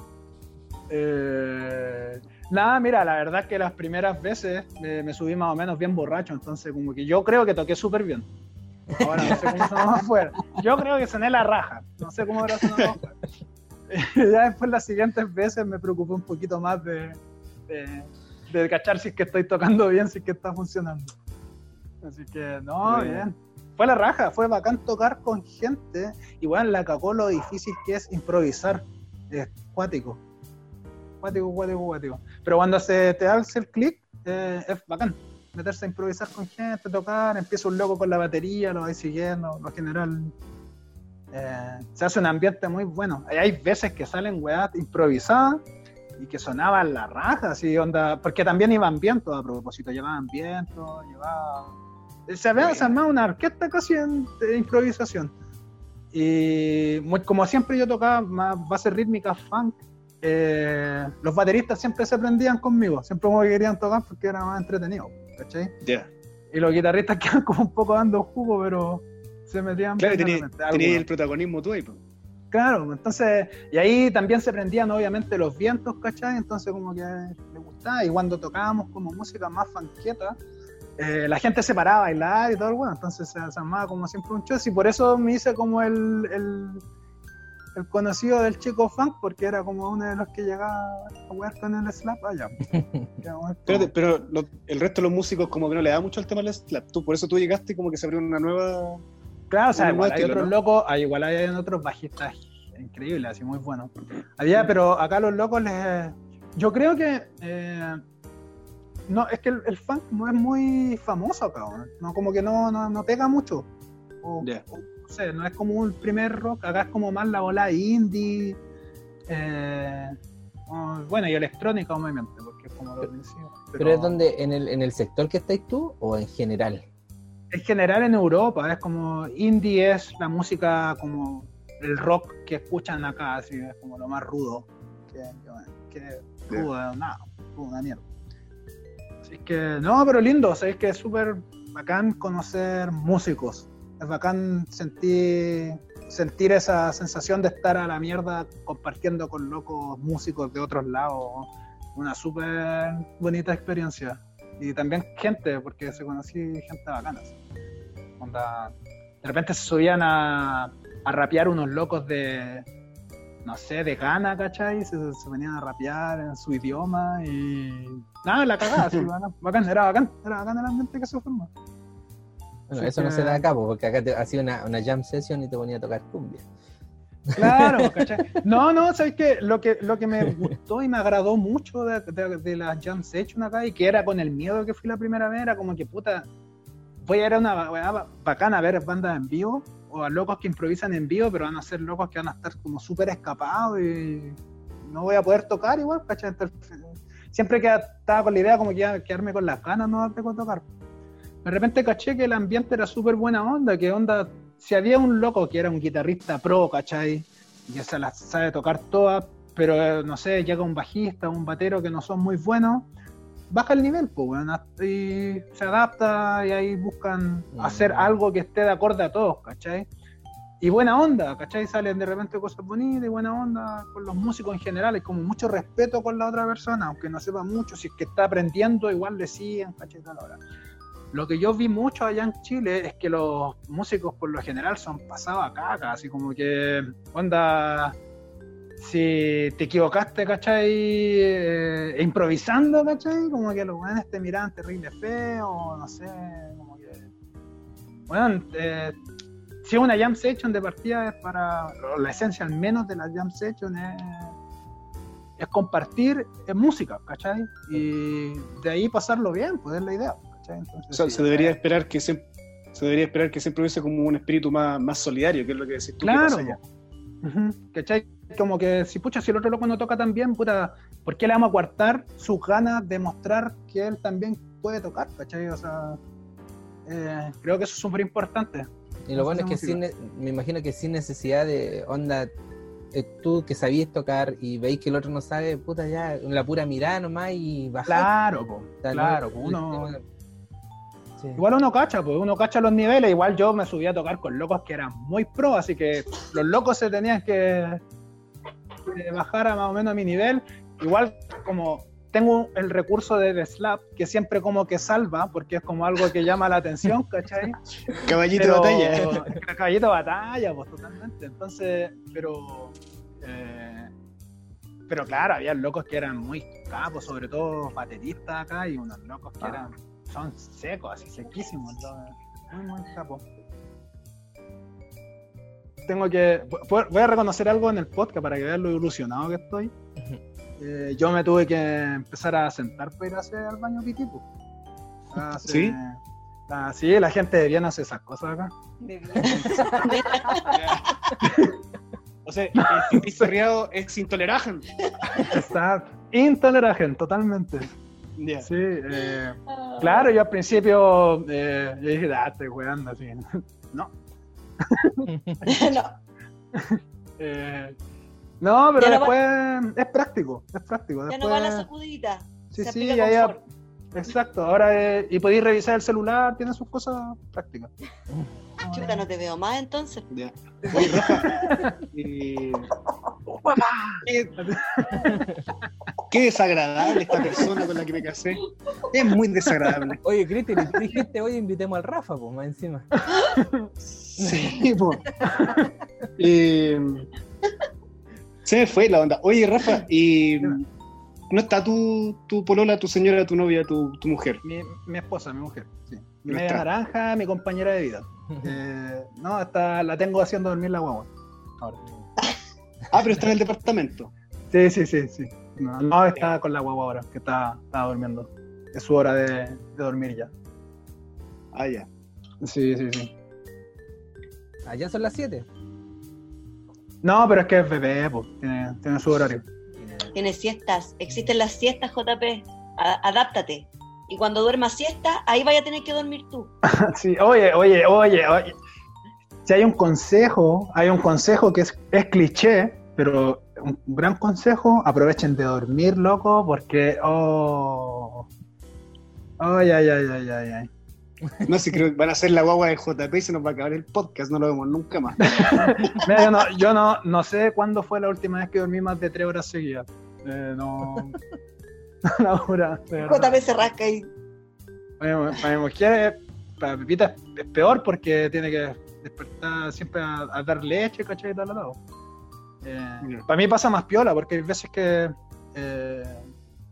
Eh, nada, mira, la verdad es que las primeras veces eh, me subí más o menos bien borracho, entonces como que yo creo que toqué súper bien. Ahora no sé cómo sonó afuera. Yo creo que soné la raja, no sé cómo habrá sonado afuera. ya después las siguientes veces me preocupé un poquito más de, de, de cachar si es que estoy tocando bien, si es que está funcionando. Así que, no, Bueno. bien. Fue la raja, fue bacán tocar con gente. Y bueno, la cagó lo difícil que es improvisar. Es cuático. Cuático, cuático, cuático. Pero cuando se te hace el clic, eh, es bacán. Meterse a improvisar con gente, tocar, empieza un loco con la batería, lo vais siguiendo, lo general. eh, se hace un ambiente muy bueno. Hay- Hay veces que salen weas improvisadas y que sonaban la raja, así onda, porque también iban vientos a propósito, llevaban viento, llevaban... Se había se armaba una orquesta casi en- de improvisación. Y muy- como siempre yo tocaba más bases rítmicas, funk, eh, los bateristas siempre se prendían conmigo, siempre que querían tocar porque era más entretenido, ¿cachai? Ya. Y los guitarristas quedaban como un poco dando jugo, pero se metían... Claro, algunos. el protagonismo tú ahí. pues. Claro, entonces, y ahí también se prendían obviamente los vientos, ¿cachai? Entonces como que me gustaba, y cuando tocábamos como música más fanqueta, eh, la gente se paraba a bailar y todo bueno, entonces se, se armaba como siempre un show, y por eso me hice como el, el, el conocido del chico funk, porque era como uno de los que llegaba a jugar con el slap allá. Espérate, pero lo- el resto de los músicos como que no le da mucho el tema al slap. Tú, por eso tú llegaste y como que se abrió una nueva... Claro, o sea, igual hay otros ¿no? locos, hay, igual hay otros bajistas increíbles, así muy buenos. Había, pero acá los locos les. Yo creo que. eh, no, es que el, el funk no es muy famoso acá, ¿no? No, como que no, no, no pega mucho. O, o, sé, no es como un primer rock, acá es como más la bola indie. eh, o- bueno, y electrónica, obviamente, porque es como lo principio. Pero es donde, en el, en el sector que estáis tú o en general. en general en Europa es como indie es la música como el rock que escuchan acá, así es como lo más rudo. Que, que, que rudo, nada, rudo, una mierda. Así que, no, pero lindo, o sea, es que es súper bacán conocer músicos. Es bacán sentir, sentir esa sensación de estar a la mierda compartiendo con locos músicos de otros lados. Una súper bonita experiencia. Y también gente, porque se conocí gente bacana. Onda, de repente se subían a, a rapear unos locos de, no sé, de Ghana, ¿cachai? Se, se venían a rapear en su idioma y... Nada, la cagada, bacán, bacán, era bacán, era bacán el ambiente que se formó. Bueno, eso no se da a cabo, porque acá te hacía una, una jam session y te ponía a tocar cumbia. Claro, ¿cachai? No, no, ¿sabes qué? Lo que, lo que me gustó y me agradó mucho de, de, de las jam session acá y que era con el miedo que fui la primera vez, era como que puta, voy a ir a una bacana a ver bandas en vivo o a locos que improvisan en vivo, pero van a ser locos que van a estar como súper escapados y no voy a poder tocar igual, ¿cachai? Siempre que estaba con la idea como que iba a quedarme con las ganas no de tocar. De repente caché que el ambiente era súper buena onda, que onda, si había un loco que era un guitarrista pro, ¿cachai? Y que se las sabe tocar todas, pero eh, no sé, llega un bajista, un batero que no son muy buenos, baja el nivel, pues, hasta- y se adapta y ahí buscan Mm. hacer algo que esté de acorde a todos, ¿cachai? Y buena onda, ¿cachai? Salen de repente cosas bonitas y buena onda con los músicos en general, hay como mucho respeto con la otra persona, aunque no sepa mucho, si es que está aprendiendo, igual le siguen, ¿cachai? Tal hora. Lo que yo vi mucho allá en Chile es que los músicos por lo general son pasados a caca, así como que, onda, si te equivocaste, ¿cachai? Eh, improvisando, ¿cachai? Como que los weones te miraban terrible feo, no sé, como. Bueno, eh, si una jam session de partida es para, la esencia al menos de la jam session es, es compartir música, ¿cachai? Y de ahí pasarlo bien, pues es la idea, ¿cachai? Entonces, o sea, se debería esperar que se, se debería esperar que siempre hubiese como un espíritu más, más solidario, que es lo que decís tú. Claro, ¿cachai? Como que si pucha, si el otro loco no toca tan bien, puta, ¿por qué le vamos a coartar sus ganas de mostrar que él también puede tocar, ¿cachai? O sea, eh, creo que eso es súper importante. Y lo bueno es que sin, me imagino que sin necesidad de onda, eh, tú que sabías tocar y veis que el otro no sabe, puta ya, la pura mirada nomás y bajar. Claro, claro, uno... Igual uno cacha, pues uno cacha los niveles, igual yo me subí a tocar con locos que eran muy pro, así que los locos se tenían que, bajar a más o menos a mi nivel. Igual como tengo el recurso de The Slap, que siempre como que salva, porque es como algo que llama la atención, ¿cachai? Caballito de batalla. Caballito de batalla, pues totalmente. Entonces, pero... Eh, pero claro, había locos que eran muy capos, sobre todo bateristas acá, y unos locos que ah. eran, son secos, así sequísimos, muy, muy capos. Tengo que, voy a reconocer algo en el podcast para que vean lo ilusionado que estoy. Eh, yo me tuve que empezar a sentar para ir a hacer al baño pitipo. ¿Sí? La, sí, la gente de Viena hace esas cosas acá. o sea, el es intolerante. Está intolerante, totalmente. Sí, eh, claro, yo al principio eh, yo dije, ah, estoy jugando así. no. no. eh, no, pero después es práctico, es práctico. Ya no va la sacudita. Sí, sí, ya, ya. Exacto, ahora y podéis revisar el celular, tiene sus cosas prácticas. Chuta, no te veo más entonces. Ya. Oye, Rafa. y... qué, qué, desagradable esta persona con la que me casé. Es muy desagradable. Oye, Cristian, dijiste hoy invitemos al Rafa, pues, más encima. Sí, pues. eh, se me fue la onda. Oye, Rafa, y ¿no está tu, tu polola, tu señora, tu novia, tu, tu mujer? Mi, mi, esposa, mi mujer, sí. Mi media naranja, mi compañera de vida. Eh, no, está, la tengo haciendo dormir la guagua. Ahora. Ah, pero está en el departamento. Sí, sí, sí, sí. No, está con la guagua ahora, que está, está durmiendo. Es su hora de, de dormir ya. Ah, ya. Sí, sí, sí. Allá ah, son las 7. No, pero es que es bebé, pues, tiene, tiene su horario. Tiene siestas, existen las siestas, JP. adáptate. Y cuando duermas siesta, ahí vaya a tener que dormir tú. sí, oye, oye, oye, oye. Si hay un consejo, hay un consejo que es, es cliché, pero un gran consejo, aprovechen de dormir, loco, porque, oh, ay, ay, ay, ay, ay, ay. No sé, creo que van a ser la guagua de JP y se nos va a acabar el podcast, no lo vemos nunca más. Mira, yo, no, yo no, no, sé cuándo fue la última vez que dormí más de tres horas seguidas. Eh, no. la hora. JP se rasca ahí. Para mi mujer, para Pepita es peor porque tiene que despertar siempre a, dar leche, ¿cachai? Y tal, tal, eh, para mí pasa más piola porque hay veces que eh,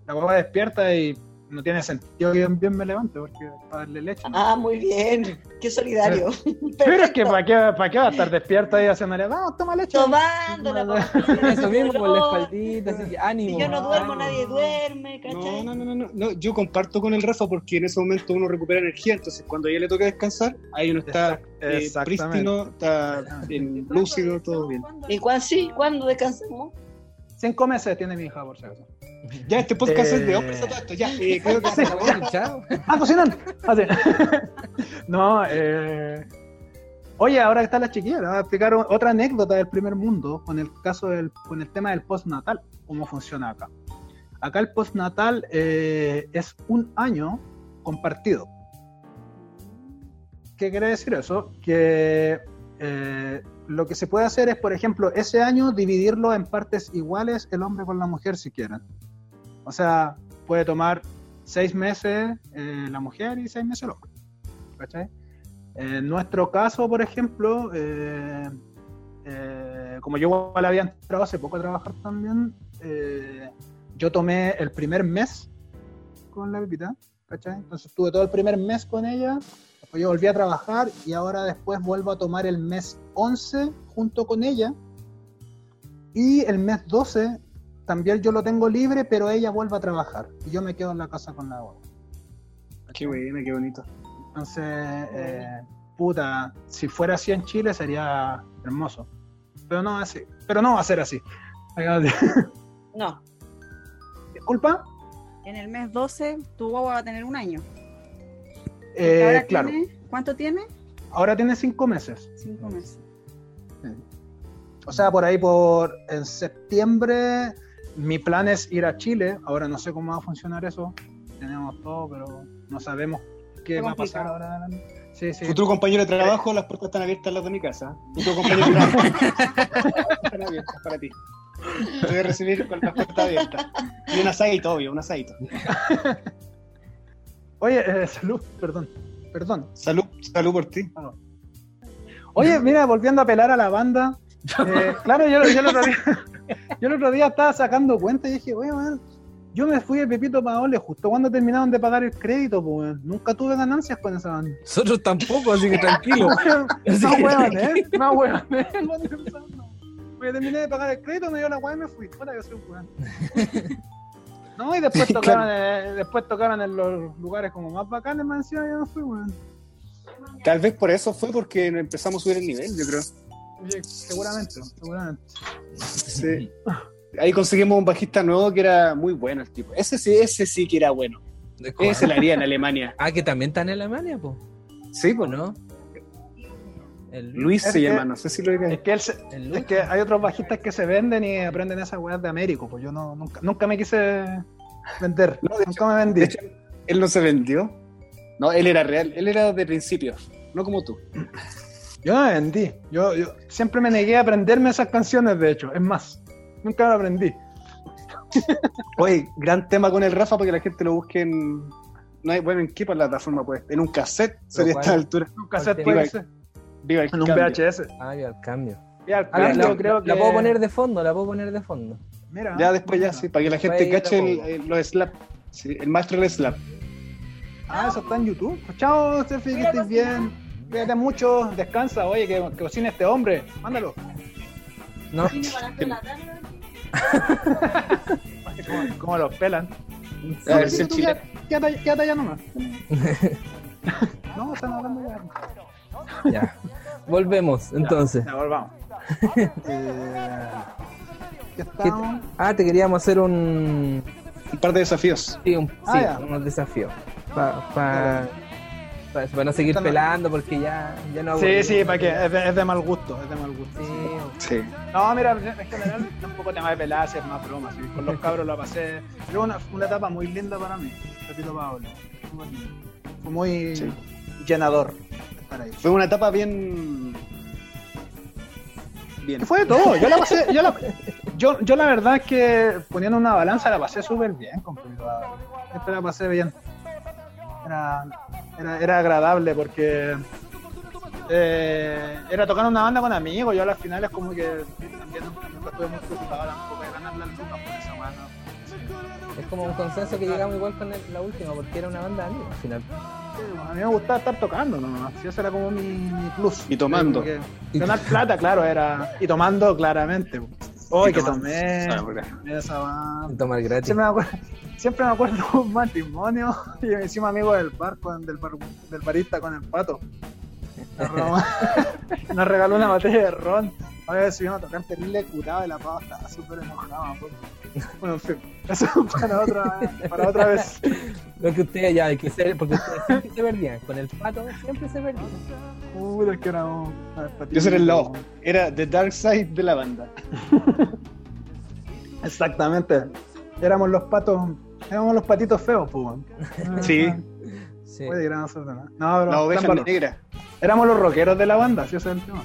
la guagua despierta y no tiene sentido que bien me levante porque para darle leche. Ah, muy bien, qué solidario. Pero es que ¿para qué, ¿para qué va a estar despierto ahí haciéndole, vamos, toma leche? Tomándola. Eso mismo con la espaldita, así ánimo. Si yo no duermo, nadie duerme, ¿cachai? No, no, no, no, no, yo comparto con el Rafa porque en ese momento uno recupera energía, entonces cuando a ella le toca descansar, ahí uno está eh, prístino, está bien, lúcido, todo bien. ¿Y cuándo sí? ¿Cuándo descansamos? Cinco meses tiene mi hija, por si acaso. Ya, este podcast es de eh, hombres a todo esto. Ya, eh, creo que se acabó. Ah, cocinan. Ah, no, eh. Oye, ahora que está la chiquilla, le voy a explicar otra anécdota del primer mundo con el caso del, con el tema del postnatal, cómo funciona acá. Acá el postnatal eh, es un año compartido. ¿Qué quiere decir eso? Que eh, lo que se puede hacer es, por ejemplo, ese año dividirlo en partes iguales el hombre con la mujer si quieren. O sea, puede tomar seis meses eh, la mujer y seis meses el hombre. ¿Cachai? En nuestro caso, por ejemplo, eh, eh, como yo igual había entrado hace poco a trabajar también, yo tomé el primer mes con la Pepita, ¿cachai? Entonces estuve todo el primer mes con ella, Después yo volví a trabajar y ahora después vuelvo a tomar el mes 11 junto con ella. Y el mes 12 también yo lo tengo libre, pero ella vuelve a trabajar. Y yo me quedo en la casa con la guagua. Qué buena, qué bonito. Entonces, eh, puta, si fuera así en Chile sería hermoso. Pero no así. Pero no va a ser así. No. Disculpa. En el mes 12, tu guagua va a tener un año. Eh, Ahora claro. tiene- ¿Cuánto tiene? Ahora tiene cinco meses. Cinco meses. O sea, por ahí por en septiembre mi plan es ir a Chile. Ahora no sé cómo va a funcionar eso. Tenemos todo, pero no sabemos qué va a pasar ahora adelante. Sí, sí. Futuro compañero de trabajo, las puertas están abiertas las de mi casa. Futuro compañero de trabajo. están abiertas para ti. Te voy a recibir con las puertas abiertas. Y un asadito, obvio, un asadito. Oye, eh, salud, perdón. Perdón. Salud, salud por ti. Oye, mira, volviendo a apelar a la banda. eh, claro, yo, yo otro día, yo el otro día estaba sacando cuenta y dije, man, yo me fui de Pepito Paole justo cuando terminaron de pagar el crédito, pues, weón. Nunca tuve ganancias con esa banda. Nosotros tampoco, así que tranquilo. No, weón, ¿eh? No, weón, ¿eh? Me terminé de pagar el crédito, me dio la weá y me fui. Puta, yo soy un weón. No, y después tocaron, eh, después tocaron en los lugares como más bacanes, me encima yo no fui, weón. Tal vez por eso fue porque empezamos a subir el nivel, yo creo. Oye, seguramente, seguramente. Sí. Ahí conseguimos un bajista nuevo que era muy bueno el tipo. Ese sí, ese sí que era bueno. Ese la haría en Alemania. Ah, que también está en Alemania, po. Sí, ¿O pues no? El Luis Es se llama, no sé si lo Es diré. que, él se- El es que hay otros bajistas que se venden y aprenden esas weas de Américo, pues yo no, nunca, nunca me quise vender, No, de nunca me vendí. De hecho, él no se vendió. No, él era real, él era de principio, no como tú. Yo me vendí, yo, yo siempre me negué a aprenderme esas canciones, de hecho, es más, nunca lo aprendí. Oye, gran tema con el Rafa para que la gente lo busque en. No hay, bueno, ¿en qué plataforma pues? En un cassette sería a cuál? esta altura. Un cassette puede ser, Viva el en un. VHS. Ah, ya, al cambio. Y al Ah, la, cambio la- creo la puedo poner de fondo, la puedo poner de fondo. Mira, Ya después ya, sí, para que la gente Después cache el, el- los slap. Sí, el maestro del slap. Ah, eso está en YouTube. Chao, Steffi, que estés bien. Cuídate mucho, descansa, oye, que, que cocine este hombre, mándalo. No, Como, como los pelan. A ver si quédate- Quédate, allá nomás. no, están hablando de ya. Volvemos, entonces. Ya, volvamos. eh, ¿Qué ¿Qué estamos? te- Ah, te queríamos hacer un. Un par de desafíos. Sí, un, Ah, sí, ya. unos desafíos. Para no seguir pelando, porque ya, ya no Sí, sí, para que es de, es de mal gusto, es de mal gusto. Sí, Sí. No, mira, en general tampoco tema de pelar, es más broma. sí, Con los cabros la pasé. Fue una, fue una etapa muy linda para mí, Pepito Paolo. Fue muy Sí. llenador estar ahí. Fue una etapa bien. Bien. Que fue de todo. Yo la pasé, yo la, yo, yo la verdad es que poniendo una balanza la pasé súper bien Paolo. Siempre la pasé bien. Era, era, era agradable porque eh, era tocar una banda con amigos. Yo a las finales como que también nunca, estuve muy preocupado tampoco de ganar las lucas por esa banda. Es como un consenso que llegamos igual con el- la última, porque era una banda de amigos al final. A mí me gustaba estar tocando nomás. Ese era como mi, mi plus. Y tomando. Ganar plata, claro, era. Y tomando claramente. Hoy que tomé. Esa banda. Tomar gratis. Siempre me acuerdo, siempre me acuerdo de un matrimonio y me hicimos amigos del bar, con- del, bar- del barista con el pato. Nos regaló una botella de ron. A ver si a tocar terrible curado y la pava estaba súper enojada. pues. Bueno, en fin, eso para otra, para otra vez. Lo que ustedes ya hay que ser, porque ustedes siempre se perdían. Con el pato siempre se perdían. Puta, es que era un. Yo seré el lobo. Era The Dark Side de la banda. Exactamente. Éramos los patos. Éramos los patitos feos, pues. Sí. Sí. Puede que éramos nosotros, ¿no? No, pero La oveja negra. éramos los rockeros de la banda, sí, ese es el tema.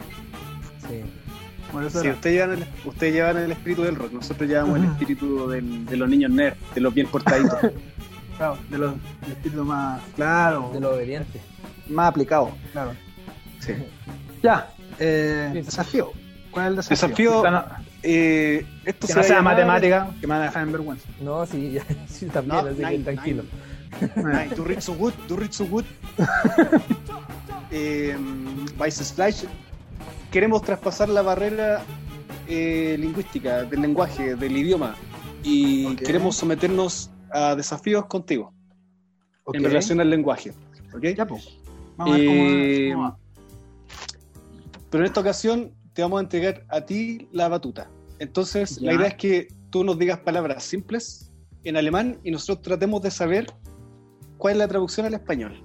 sí. Eso Sí, ustedes llevan, el, ustedes llevan el espíritu del rock. Nosotros llevamos el espíritu del- de los niños nerd, de los bien portaditos. Claro, de los del estilo más. Claro, De lo obediente. más aplicado, claro. Sí. Ya, eh, Sí. desafío. ¿Cuál es el desafío? Desafío- Que no, Eh, esto que se no sea matemática, que me van a dejar en vergüenza. No, sí, ya, sí también, No, así que nine, tranquilo. Ay, do it so good, do it so good. eh, Vice Splash, queremos traspasar la barrera eh, lingüística, del lenguaje, del idioma, y queremos someternos a desafíos contigo Ok. en relación al lenguaje. ¿ok? Ya, pues. Vamos a ver cómo, Eh, cómo va. Pero en esta ocasión te vamos a entregar a ti la batuta. Entonces, Ya. la idea es que tú nos digas palabras simples en alemán y nosotros tratemos de saber cuál es la traducción al español.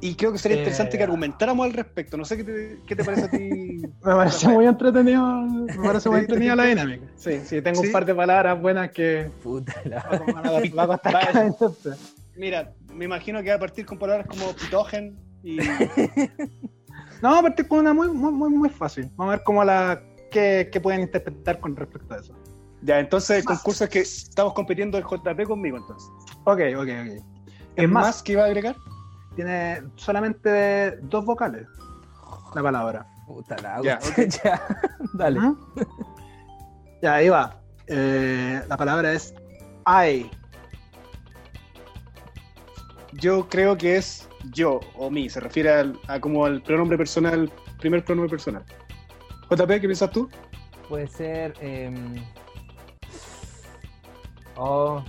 Y creo que sería Eh, interesante que argumentáramos al respecto. No sé qué te, qué te parece a ti. Me parece muy entretenido, me parece muy entretenida la dinámica. Sí, sí, tengo Sí. un par de palabras buenas que Puta la. va a- va costar. Mira, me imagino que va a partir con palabras como pitogen y. No, vamos a partir con una muy, muy, muy, muy fácil. Vamos a ver cómo la qué, qué pueden interpretar con respecto a eso. Ya, entonces el concurso es que estamos compitiendo el JP conmigo, entonces. Ok, ok, ok. ¿Es Es más, más que iba a agregar? Tiene solamente dos vocales la palabra. Puta la. Ya, Ya, Dale. ¿Mm? Ya, ahí va. Eh, la palabra es I. Yo creo que es yo o mí, se refiere al- a como al pronombre personal, primer pronombre personal. JP, ¿qué piensas tú? Puede ser. em, Oh.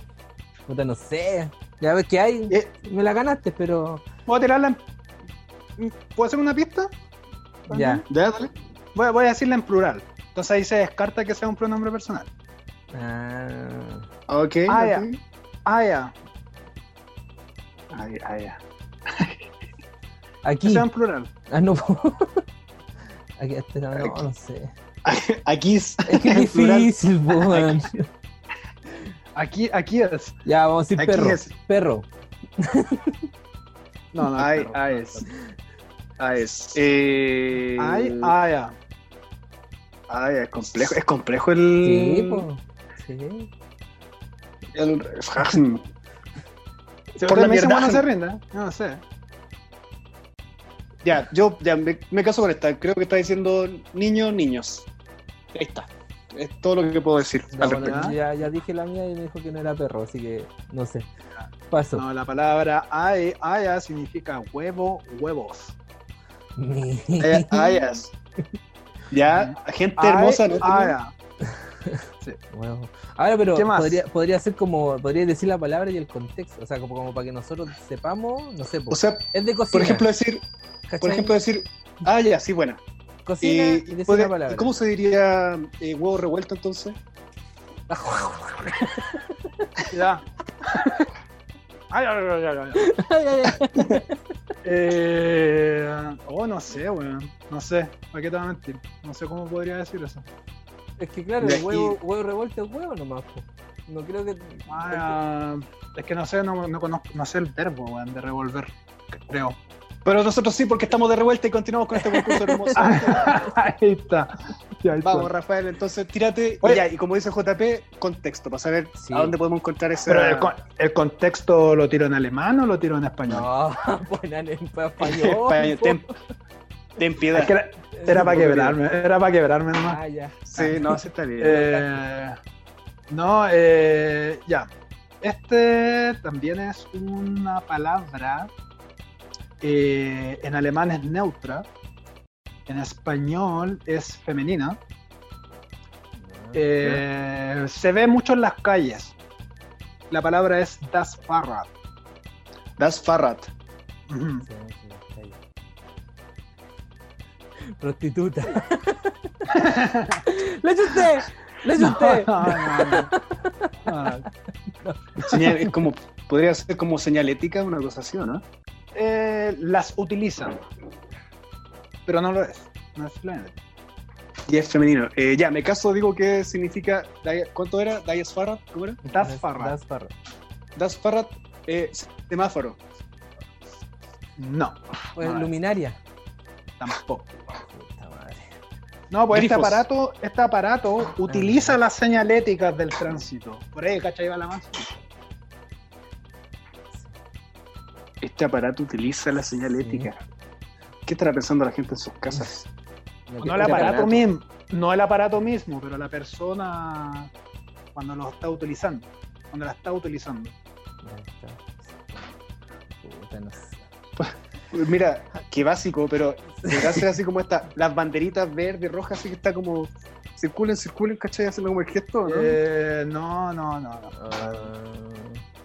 Puta, no sé. Ya ves que hay. Eh, Me la ganaste, pero. ¿Puedo tirarla en... ¿Puedo hacer una pista? Ya. Ya, dale. Voy, a- voy a decirla en plural. Entonces ahí se descarta que sea un pronombre personal. Ah. Ok. Ah, ya. Ah, ya. Ah, ya, ah, ya. Que Aquí. sea en plural. Ah, no. Aquí, este, no, Aquí. no sé. Aquí es. Es que es difícil, weón. Aquí, aquí es. Ya, vamos a decir Aquí perro. es. Perro. No, no. Ay, pero- ah, es. Ah, es. Eh... Ay, ah, ya. Ay, es complejo. Es complejo el. Sí, po. Sí. el- Por la mierda. bueno, se rinde. Yo no sé. Ya, yo ya me, me caso con esta. Creo que está diciendo niños, niños. Ahí está. Es todo lo que puedo decir Ya, al bueno, respecto. ya, ya dije la mía y me dijo que no era perro, así que no sé. Paso. No, la palabra ay, aya significa huevo, huevos. Ah, ya. Gente Ay, hermosa, ¿no? aya. Wow. Ahora, pero ¿Qué más? podría, podría ser como, podría decir la palabra y el contexto, o sea, como, como para que nosotros sepamos, no sé. O sea, es de cocina. por ejemplo, decir, ¿cachai? por ejemplo, decir, ah, ya, sí, buena. Cocina Y, y decir puede- la palabra. ¿Cómo se diría eh, huevo revuelto entonces? Ya. Ay, ay, ay, ay, ay. Ay, ay, ay. Eh, oh, no sé, weón. No sé. ¿Para qué te voy a mentir? No sé cómo podría decir eso. Es que claro, el huevo, huevo revuelto es huevo nomás. po. No creo que. Ah, es que no sé, no, no conozco, no sé el verbo, weón, de revolver. Creo. Pero nosotros sí, porque estamos de revuelta y continuamos con este concurso hermoso. ahí está. Ya, ahí está. Vamos, Rafael, entonces tírate. Oye. Y, ya, y como dice JP, contexto, para saber Sí. a dónde podemos encontrar ese. Pero el, con- el contexto lo tiro en alemán o lo tiro en español? No, ponen en español. Ten, ten piedad. Es que era, era para quebrarme, era para quebrarme nomás. Ah, ya. Sí, no, sí está bien. Eh, no, eh, ya. Este también es una palabra. Eh, en alemán es neutra. En español es femenina. Eh, se ve mucho en las calles. La palabra es das Fahrrad. Das Fahrrad. Sí, sí. Prostituta. ¡Le usted! ¡Le usted! No, no, no. No. Señal- es como, podría ser como señalética, una cosa así, ¿o no? Eh, las utilizan. Pero no lo es. No es fluente. Y es femenino. Eh, ya, me caso, digo que significa. ¿Cuánto era? ¿Das Fahrrad? ¿Cómo era? Das Fahrrad. Das Fahrrad. Das Fahrrad, eh, semáforo. No, Pues No, luminaria. tampoco. No, pues este aparato, este aparato utiliza las señaléticas del tránsito. Por ahí, ¿cachai? Va la más. Este aparato utiliza la señalética. ¿Qué estará pensando la gente en sus casas? No el aparato mismo, no el aparato mismo, pero la persona cuando lo está utilizando, cuando la está utilizando. Está. Sé. Mira, qué básico, pero ser así como esta, las banderitas verdes, rojas, así que está como circulen, circulen, ¿cachai? Haciendo como el gesto, ¿no? Eh, no, no, no, no. Ah,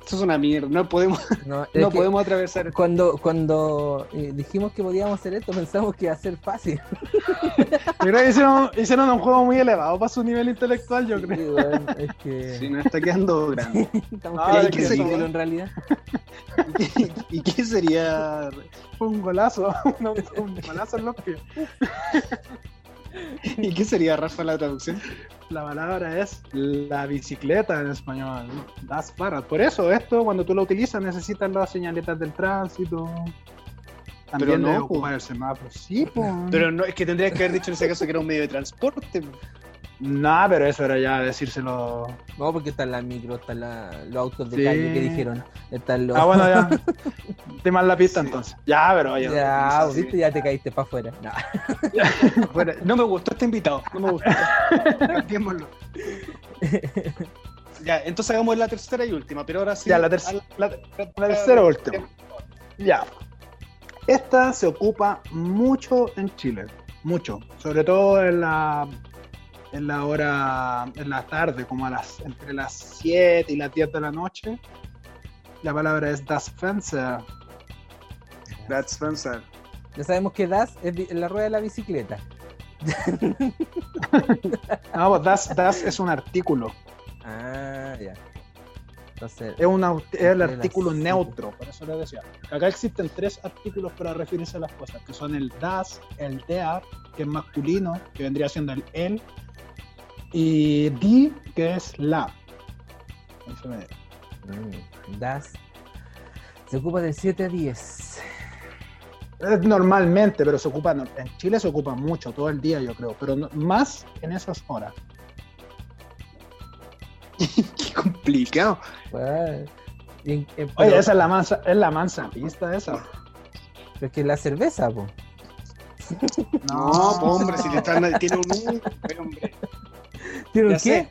Eso es una mierda, no podemos, no, podemos atravesar esto. Cuando, cuando eh, dijimos que podíamos hacer esto, pensamos que iba a ser fácil. Yo creo que hicieron, hicieron un juego muy elevado para su nivel intelectual, yo creo. Weón, es que Sí, nos está quedando grande. estamos Ah, ¿y qué sería? en realidad. ¿Y qué sería? Un golazo, un, un golazo en los pies. ¿Y qué sería, Rafa, la traducción? La palabra es la bicicleta en español. Fahrrad. Por eso, esto cuando tú lo utilizas necesitas las señaletas del tránsito. También no, de po. ocupar el semáforo. Sí, pues. Pero no, es que tendrías que haber dicho en ese caso que era un medio de transporte. Nah, pero eso era ya decírselo. No, porque están las micros, están la- los autos de Sí. calle que dijeron. Están los... Ah, bueno, ya. Te mal la pista Sí. entonces. Ya, pero oye. Ya, viste, ya te caíste para afuera. No. Bueno, no me gustó este invitado, no me gustó. Cambiémoslo. Ya, entonces hagamos la tercera y última, pero ahora sí. Ya, la, al- la- la tercera última. Ya. Esta se ocupa mucho en Chile. Mucho. Sobre todo en la en la hora, en la tarde, como a las entre las 7 y las 10 de la noche. La palabra es Das Fenster. That's Spencer. Ya sabemos que Das es la rueda de la bicicleta. No, pues das, das es un artículo. Ah, ya. Entonces, Es, un au- es el las artículo neutro, por eso le decía. Acá existen tres artículos para referirse a las cosas, que son el das, el der, que es masculino, que vendría siendo el él, y die, que es la. Mm, Das se ocupa del 7 a 10. Es normalmente, pero se ocupa, en Chile se ocupa mucho, todo el día yo creo, pero no- más en esas horas. Qué complicado. Y en- en- Oye, pero- esa es la mansa, es la mansa pista esa. pero es que la cerveza, po. No, po, hombre, si te están, tiene un hombre. ¿Tiene un qué? sé.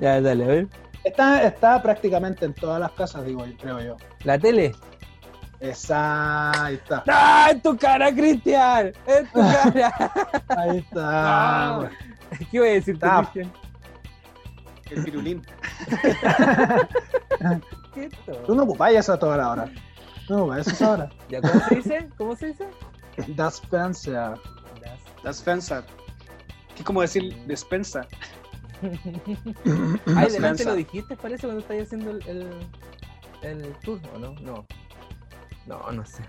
Ya, dale, a ver. Está, está prácticamente en todas las casas, digo, yo, creo yo. La tele. Esa, ahí está. ¡Ah, en tu cara, Cristian! ¡En tu cara! Ahí está. Ah. ¿Qué voy a decir tú, Ah. Cristian? El pirulín. ¿Qué esto? Tú no ocupáis eso a toda la hora. No ocupáis eso a toda hora. ¿Ya cómo se dice? ¿Cómo se dice? Das Fenster. Das. That's Spencer. Que es como decir despensa. Ay, Das delante lo dijiste, parece, cuando estáis haciendo el, el, el tour, ¿o no? No. No, no sé.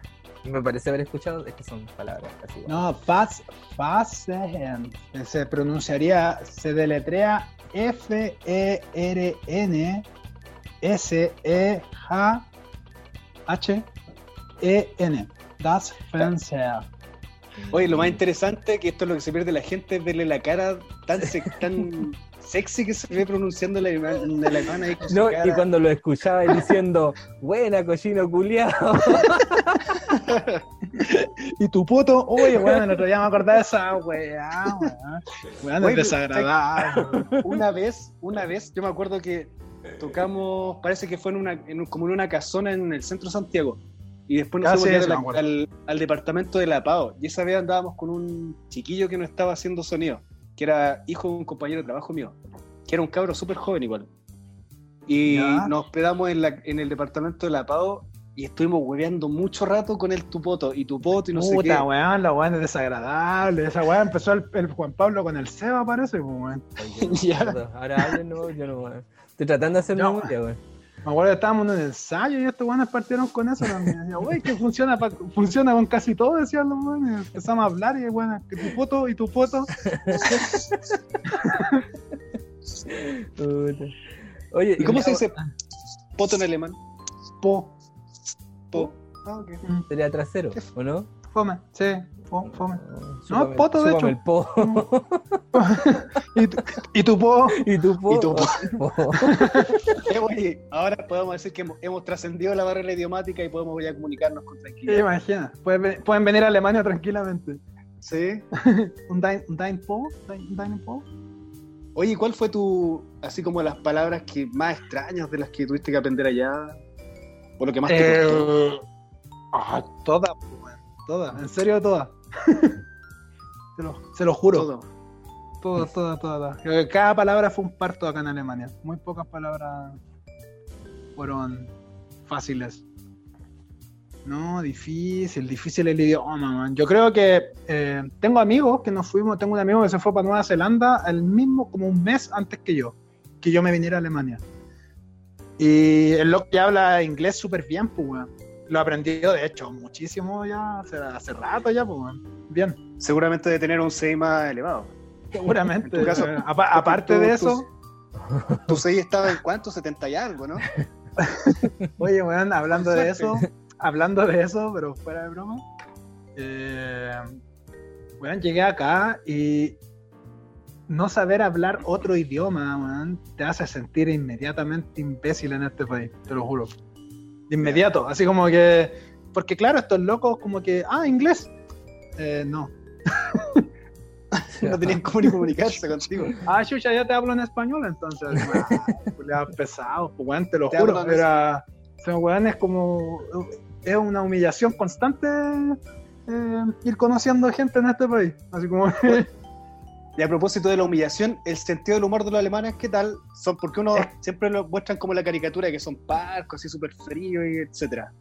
Me parece haber escuchado, es que son palabras casi igual. No, Fas, Fasehen. Se pronunciaría, se deletrea E F-E-R-N S-E-H-H-E-N. Das Fenster. Oye, lo más interesante que esto es lo que se pierde la gente es verle la cara tan, se- tan sexy que se ve pronunciando la alemán, el alemán ahí con su No, cara. y cuando lo escuchaba diciendo, buena cochino culiao. Y tu puto, oye, bueno, el otro día me acordaba de esa weá, weá. Es desagradable. Una vez, una vez, yo me acuerdo que tocamos, parece que fue en una, en un- como en una casona en el centro de Santiago. Y después nos Ah, fuimos al, al departamento de La Pau. Y esa vez andábamos con un chiquillo que no estaba haciendo sonido, que era hijo de un compañero de trabajo mío, que era un cabro súper joven igual. Y Ya. nos hospedamos en, la- en el departamento de La Pau y estuvimos hueveando mucho rato con el tupoto y tupoto y no sé qué. Puta, weón, la weón es desagradable. Esa weón empezó el, el Juan Pablo con el Seba, parece, pues, weón. Ya. Ahora hablen, no, yo no. weón. Estoy tratando de hacer No. memoria, weón. Me acuerdo que estábamos en un ensayo y estos weones partieron con eso también. Decía, wey, que funciona, pa- funciona con casi todo, decían los weones. Empezamos a hablar y bueno, que tu foto y tu foto. Oye, ¿Y cómo se dice poto en alemán? Po. Po. Ah, Sería trasero, ¿o no? Fome, sí, fo- fome. Chúpame- poto, de hecho. el po. ¿Y tu, y tu po? y tu po. Y tu po. po. Eh, ahora podemos decir que hemos, hemos trascendido la barrera idiomática y podemos ya comunicarnos con ¿Qué tranquilidad. imaginas? Pueden, pueden venir a Alemania tranquilamente. Sí. ¿Un Dine, un dine po? ¿Dine, un dine po? Oye, ¿cuál fue tu, así como las palabras que más extrañas de las que tuviste que aprender allá? ¿O lo que más te? Eh, ah, todas, todas, en serio todas. se, lo, se lo juro. Todo. Todas, todas. todas. Cada palabra fue un parto acá en Alemania. Muy pocas palabras fueron fáciles. No, difícil, difícil el idioma, man. Yo creo que eh, tengo amigos que nos fuimos, tengo un amigo que se fue para Nueva Zelanda el mismo, como un mes antes que yo, que yo me viniera a Alemania. Y el loco que habla inglés súper bien, pues, weón. Lo aprendió, de hecho, muchísimo ya, hace, hace rato ya, pues. Bien, Seguramente de tener un CI más elevado. seguramente. En tu caso, Eh, apa- aparte tú- de eso, Tu CI estaba en cuánto? 70 y algo, ¿no? Oye, weón, hablando de eso, hablando de eso, pero fuera de broma, eh, weón, llegué acá y no saber hablar otro idioma, weón, te hace sentir inmediatamente imbécil en este país, te lo juro. De inmediato, así como que, porque claro, estos locos como que, ah, inglés. Eh, no. No tenían cómo ni comunicarse contigo. Ah, chucha, ya te hablo en español, entonces. Ah, pesado, pues, weón, te lo Te juro. Era, weón, es como. Es una humillación constante eh, ir conociendo gente en este país. Así como. Y a propósito de la humillación, el sentido del humor de los alemanes, ¿qué tal? Son porque uno siempre lo muestran como la caricatura de que son parcos, así súper fríos y etcétera.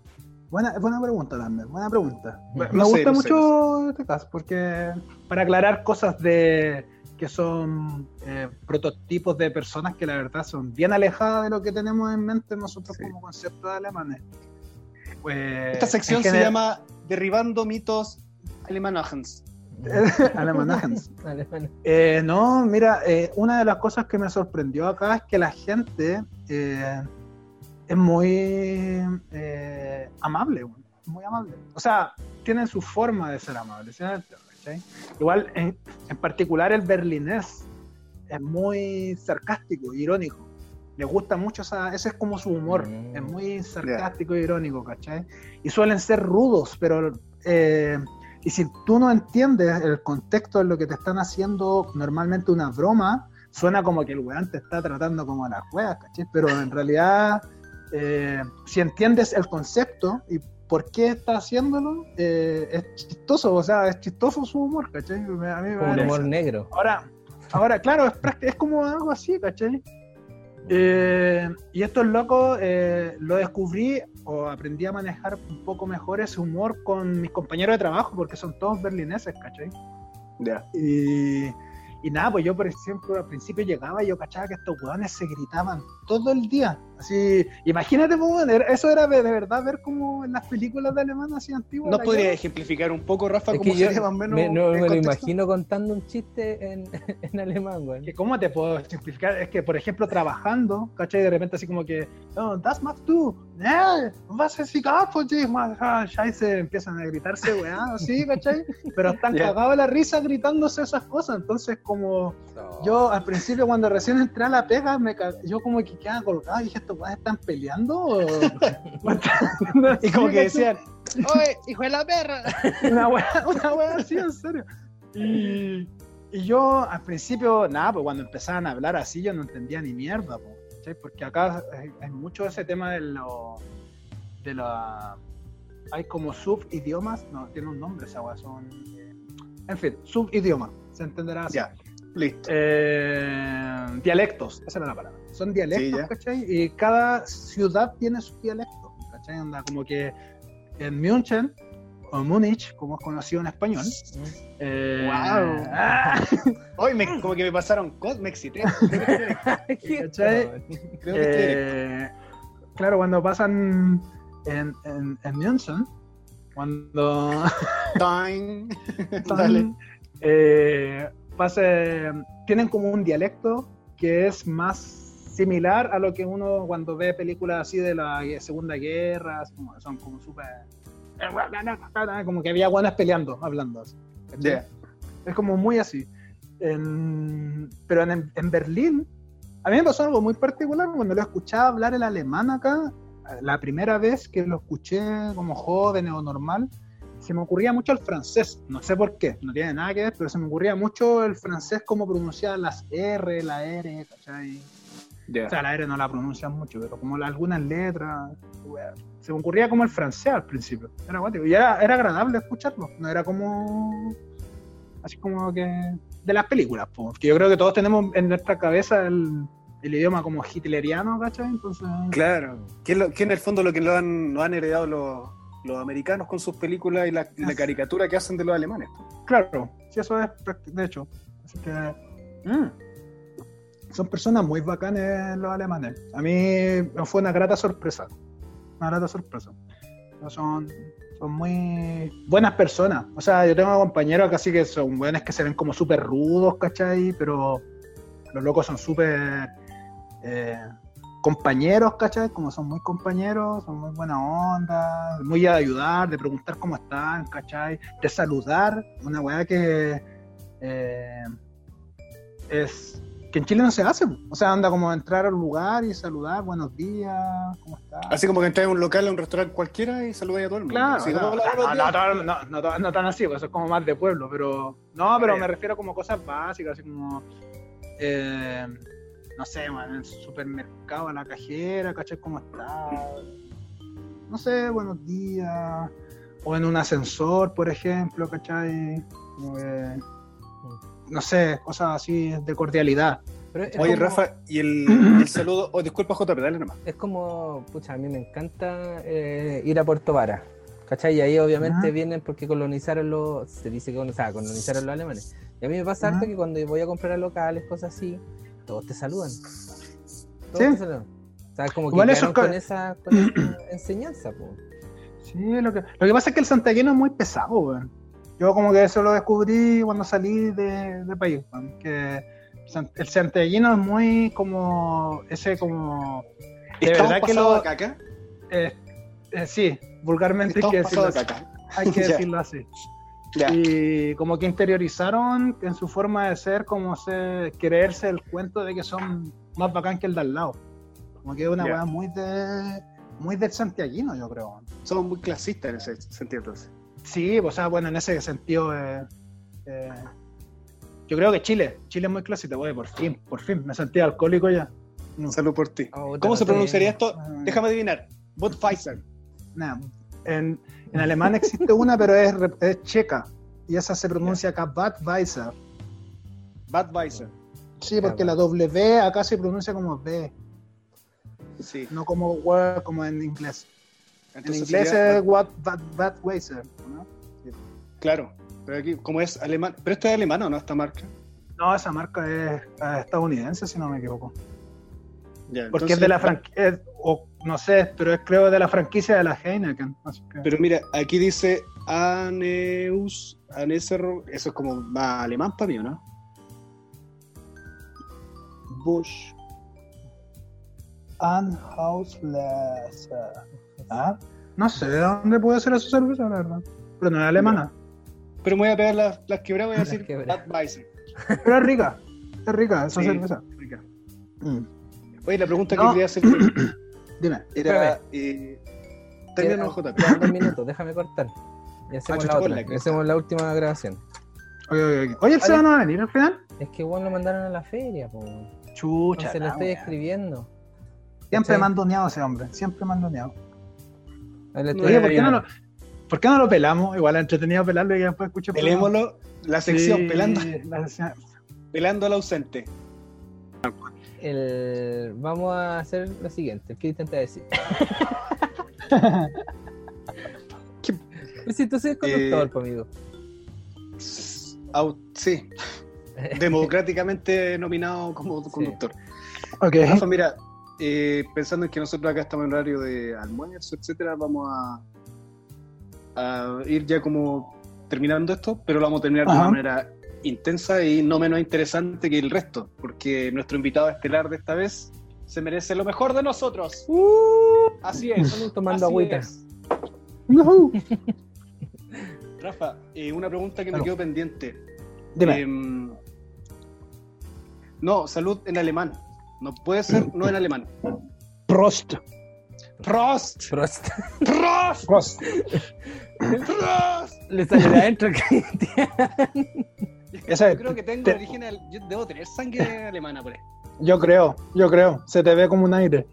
buena, buena pregunta también, buena pregunta. Me No sé, gusta no sé, mucho este caso, porque para aclarar cosas de que son eh, prototipos de personas que la verdad son bien alejadas de lo que tenemos en mente nosotros Sí. como concepto de alemanes. Pues, Esta sección en se llama Derribando mitos alemanagens. Eh, no, mira, eh, una de las cosas que me sorprendió acá es que la gente eh, es muy eh, amable, muy amable. O sea, tienen su forma de ser. ¿Cachai? Igual, en, en particular el berlinés es muy sarcástico, irónico. Le gusta mucho esa, ese es como su humor, Mm. es muy sarcástico e irónico, ¿cachai? Y suelen ser rudos, pero eh, y si tú no entiendes el contexto de lo que te están haciendo normalmente una broma, suena como que el weón te está tratando como a las weas, ¿cachai? Pero en realidad, eh, si entiendes el concepto y por qué está haciéndolo, eh, es chistoso, o sea, es chistoso su humor, ¿cachai? A mí me un humor negro. Ahora, ahora claro, es, es como algo así, ¿cachai? Eh, y estos locos eh, lo descubrí o aprendí a manejar un poco mejor ese humor con mis compañeros de trabajo, porque son todos berlineses, ¿cachai? Y, y nada, pues yo, por ejemplo, al principio llegaba y yo cachaba que estos hueones se gritaban todo el día. Así, imagínate, pues, eso era de, verdad ver como en las películas de alemán así antiguas. ¿Nos podría guerra. ejemplificar un poco, Rafa, Es cómo yo sería más o menos me, no, me lo imagino contando un chiste en, en alemán, güey. que cómo te puedo simplificar es que por ejemplo trabajando ¿cachai? de repente así como que oh, das nee, was ist egal von dir man ah, scheiße empiezan a gritarse weá así ¿cachai? pero están Ya. cagados de la risa gritándose esas cosas entonces como yo al principio cuando recién entré a la pega me yo como que quedaba colgado y dije estos están peleando o, Y como que decían, ¡Oye, hijo de la perra! una wea, una así, en serio. Y, y yo al principio, nada, pues cuando empezaban a hablar así, yo no entendía ni mierda, porque acá hay, hay mucho ese tema de lo. de la. hay como subidiomas, no, tiene un nombre esa wea, son. eh, en fin, subidioma, se entenderá así. Ya, listo. Eh, dialectos, esa era la palabra. Son dialectos, Sí. ¿cachai? Y cada ciudad tiene su dialecto, ¿cachai? Onda, como que en München, o Múnich, como es conocido en español. eh, Guau. ah, Hoy me, como que me pasaron me excité. ¿Cachai? Creo que eh, claro, cuando pasan en, en, en München, cuando Time. Dale. eh, pase- tienen como un dialecto que es más similar a lo que uno cuando ve películas así de la Segunda Guerra, como- son como súper... Como que había guanas peleando, hablando. así. Ya. Es como muy así. En- pero en, en Berlín, a mí me pasó algo muy particular cuando lo escuchaba hablar el alemán acá, la primera vez que lo escuché como joven o normal, se me ocurría mucho el francés, no sé por qué, no tiene nada que ver, pero se me ocurría mucho el francés como pronunciar las R, la R, ¿cachai? O sea, la R no la pronuncian mucho, pero como la- algunas letras, wea, se me ocurría como el francés al principio. Era guático. Y era, era agradable escucharlo. No era como. Así como que. De las películas, po. que yo creo que todos tenemos en nuestra cabeza el, el idioma como hitleriano, ¿cachai? Entonces. Claro. Que, es lo- que en el fondo lo que lo han, lo han heredado los, los americanos con sus películas y la, caricatura que hacen de los alemanes. Claro, sí, eso es de hecho. Así que. mm, son personas muy bacanes los alemanes. A mí me fue una grata sorpresa. Una grata sorpresa. Son, son muy buenas personas. O sea, yo tengo compañeros que así que son buenos que se ven como súper rudos, ¿cachai? Pero los locos son súper eh, compañeros, ¿cachai? Como son muy compañeros, son muy buena onda, muy a ayudar, de preguntar cómo están, ¿cachai? De saludar, una weá que eh, es que en Chile no se hace. O sea, anda como a entrar al lugar y saludar, buenos días, ¿cómo estás? Así como que entras a un local, a un restaurante cualquiera y saludas a todo el mundo. Claro, Así, no, tan así, pues eso es como más de pueblo, pero no, pero Ya. me refiero como cosas básicas, así como, eh, no sé, man, en el supermercado, a la cajera, ¿cachai? ¿Cómo está? No sé, buenos días, o en un ascensor, por ejemplo, ¿cachai? Como que, no sé, cosas así de cordialidad. Pero es Oye, como- Rafa, y el, el saludo. Oh, disculpa, JP, dale nomás. Es como, pucha, a mí me encanta eh, ir a Puerto Vara. ¿Cachai? Y ahí obviamente Ajá. vienen porque colonizaron los, se dice que o sea, colonizaron los alemanes. Y a mí me pasa Ajá. harto que cuando voy a comprar a locales, cosas así, todos te saludan. Todos Sí. te saludan. O sea, como que Igual eso con esa, con esa enseñanza, po. Sí, lo que, lo que pasa es que el santiaguino es muy pesado, weón. Yo como que eso lo descubrí cuando salí de, de país, weón, que el santiaguino es muy como ese como de ¿Estamos verdad que lo de caca? eh, eh, sí, vulgarmente hay que decirlo de así. caca. Hay que Ya. decirlo así. Ya. Y como que interiorizaron en su forma de ser, como se, creerse el cuento de que son más bacán que el de al lado. Como que es una weá muy de muy del santiaguino, yo creo. Somos muy clasistas en ese sentido, entonces. Sí, o sea, bueno, en ese sentido, eh, eh, yo creo que Chile, Chile es muy clásico, güey, por fin, por fin, me sentí alcohólico ya. No. Salud por ti. Oh, puta, ¿Cómo se pronunciaría esto? Ah, Déjame adivinar. Budweiser. nah. En, en alemán existe una, pero es, re- es checa, y esa se pronuncia acá Budweiser. Budweiser. Sí, porque la W acá se pronuncia como B, Sí. no como W como en inglés. En inglés sería es Bud- Bud- Budweiser. Claro. Pero aquí, como es alemán. ¿Pero esto es alemán o no, esta marca? No, esa marca es estadounidense, si no me equivoco. Ya, Porque es de la franquicia, o no sé, pero es creo de la franquicia de la Heineken. que- Pero mira, aquí dice Aneus, Aneser, eso es como más alemán para mí, ¿o no? Bush. Anhauslese. ¿Ah? No sé de dónde puede ser esa cerveza, la verdad. Pero no es alemana. Pero me voy a pegar las, las quebradas, voy a decir quebradas. Budweiser. Pero es rica. Es rica esa Sí. cerveza. Rica. Mm. Oye, la pregunta No. que quería hacer Dime. era... Eh, termina el JP. Dos minutos, déjame cortar. Y hacemos Ah, la otra. y hacemos la última grabación. Ok, ok, ok. Oye, ¿el Seba no va a venir al final? Es que igual lo mandaron a la feria, po. Chucha. se lo la estoy wea. escribiendo. Siempre ¿Cachai? mandoneado ese hombre. Siempre mandoneado. Estoy Oye, ¿por qué, no lo, ¿por qué no lo pelamos? Igual es entretenido pelarlo y que después escuche. Pelémoslo, la sección, Sí, pelando, la sección. pelando al ausente. El- Vamos a hacer lo siguiente. ¿Qué intenta decir? ¿Qué? Pues si tú soy conductor, Eh, po, amigo. Au- sí, democráticamente nominado como conductor. Ok. Rafa, mira, eh, pensando en que nosotros acá estamos en horario de almuerzo, etcétera, vamos a, a ir ya como terminando esto, pero lo vamos a terminar de una manera intensa y no menos interesante que el resto, porque nuestro invitado estelar de esta vez se merece lo mejor de nosotros. Así es. Estamos tomando así agüita. es. Ujú. Rafa, eh, una pregunta que me quedó pendiente. Dime. Em, no, salud en alemán. No puede ser no en alemán. Prost. Prost. Prost. Prost. Prost. Prost. Le sale de adentro Cristian. Ese- Yo creo que tengo te- origen, al- yo debo tener sangre alemana por ahí. yo creo, yo creo. Se te ve como un aire.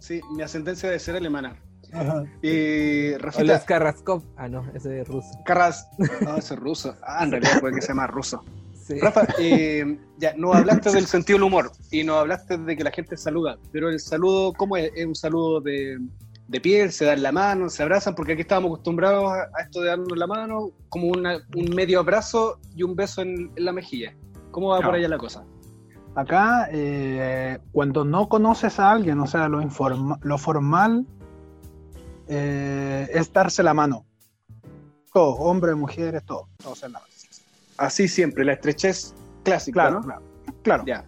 Sí, mi ascendencia debe ser alemana. Ajá. Y Rafita, los Carrascov. Ah, no, ese es ruso. Carras. No, ese es ruso. Ah, en realidad puede que sea más ruso. Sí. Rafa, eh, ya, nos hablaste del sentido del humor y nos hablaste de que la gente saluda, pero el saludo, ¿cómo es? ¿Es un saludo de, de piel? ¿Se dan la mano? ¿Se abrazan? Porque aquí estábamos acostumbrados a, a esto de darnos la mano, como una- un medio abrazo y un beso en, en la mejilla. ¿Cómo va por allá la cosa? Acá, eh, cuando no conoces a alguien, o sea, lo, informa- lo formal eh, es darse la mano. Todo, hombres, mujeres, todo. Todos en la mano. Así siempre, la estrechez clásica, Claro, ¿no? claro. Claro. Ya.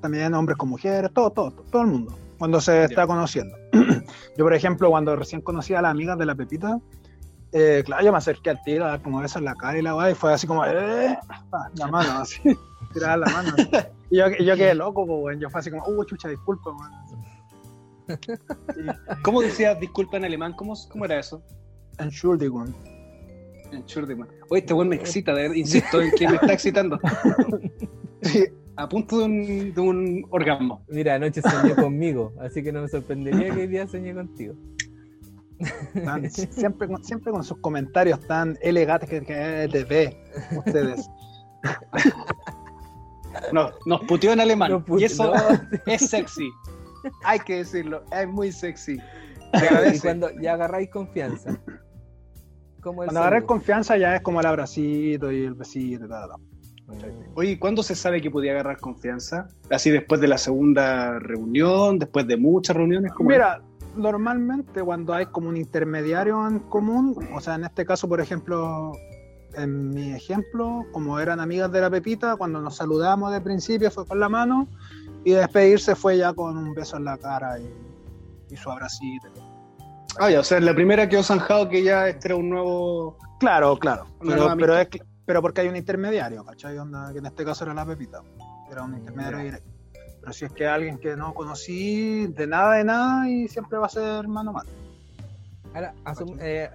También hombres con mujeres, todo, todo, todo, todo el mundo. Cuando se está Ya. conociendo. yo, por ejemplo, cuando recién conocí a las amigas de la Pepita, eh, claro, yo me acerqué al tiro a dar como besos en la cara y la weá, y fue así como, eh, ah, la mano, así, tirar la mano. así. Y yo, quedé loco, pues. Yo fue así como, uh, chucha, disculpa, weón. ¿Cómo decías disculpa en alemán? ¿Cómo, cómo era eso? Entschuldigung. Entschuldigung. Oye, este weón me excita, de verdad, insisto en que me está excitando. Sí, a punto de un, de un orgasmo. Mira, anoche soñé conmigo, así que no me sorprendería que hoy día soñé contigo. Tan- siempre, con- siempre con sus comentarios tan elegantes que, que te ve ustedes. No, nos puteó en alemán. No, y eso no. es sexy. Hay que decirlo, es muy sexy. Se Y cuando ya agarráis confianza. ¿Cómo es Cuando agarré confianza ya es como el abracito y el besito y tal. tal. Oye, ¿cuándo se sabe que podía agarrar confianza? ¿Así después de la segunda reunión? ¿Después de muchas reuniones? ¿Cómo Mira, normalmente cuando hay como un intermediario en común, o sea, en este caso, por ejemplo, en mi ejemplo, como eran amigas de la Pepita, cuando nos saludamos de principio fue con la mano y despedirse fue ya con un beso en la cara y, y su abracito. Ah, ya, o sea, la primera quedó zanjado que ya este era un nuevo... Claro, claro, pero, es, pero porque hay un intermediario, ¿cachai? Onda, que en este caso era la Pepita, era un intermediario Ya. directo. Pero si es que alguien que no conocí de nada de nada y siempre va a ser mano a mano. Ahora, asum- eh,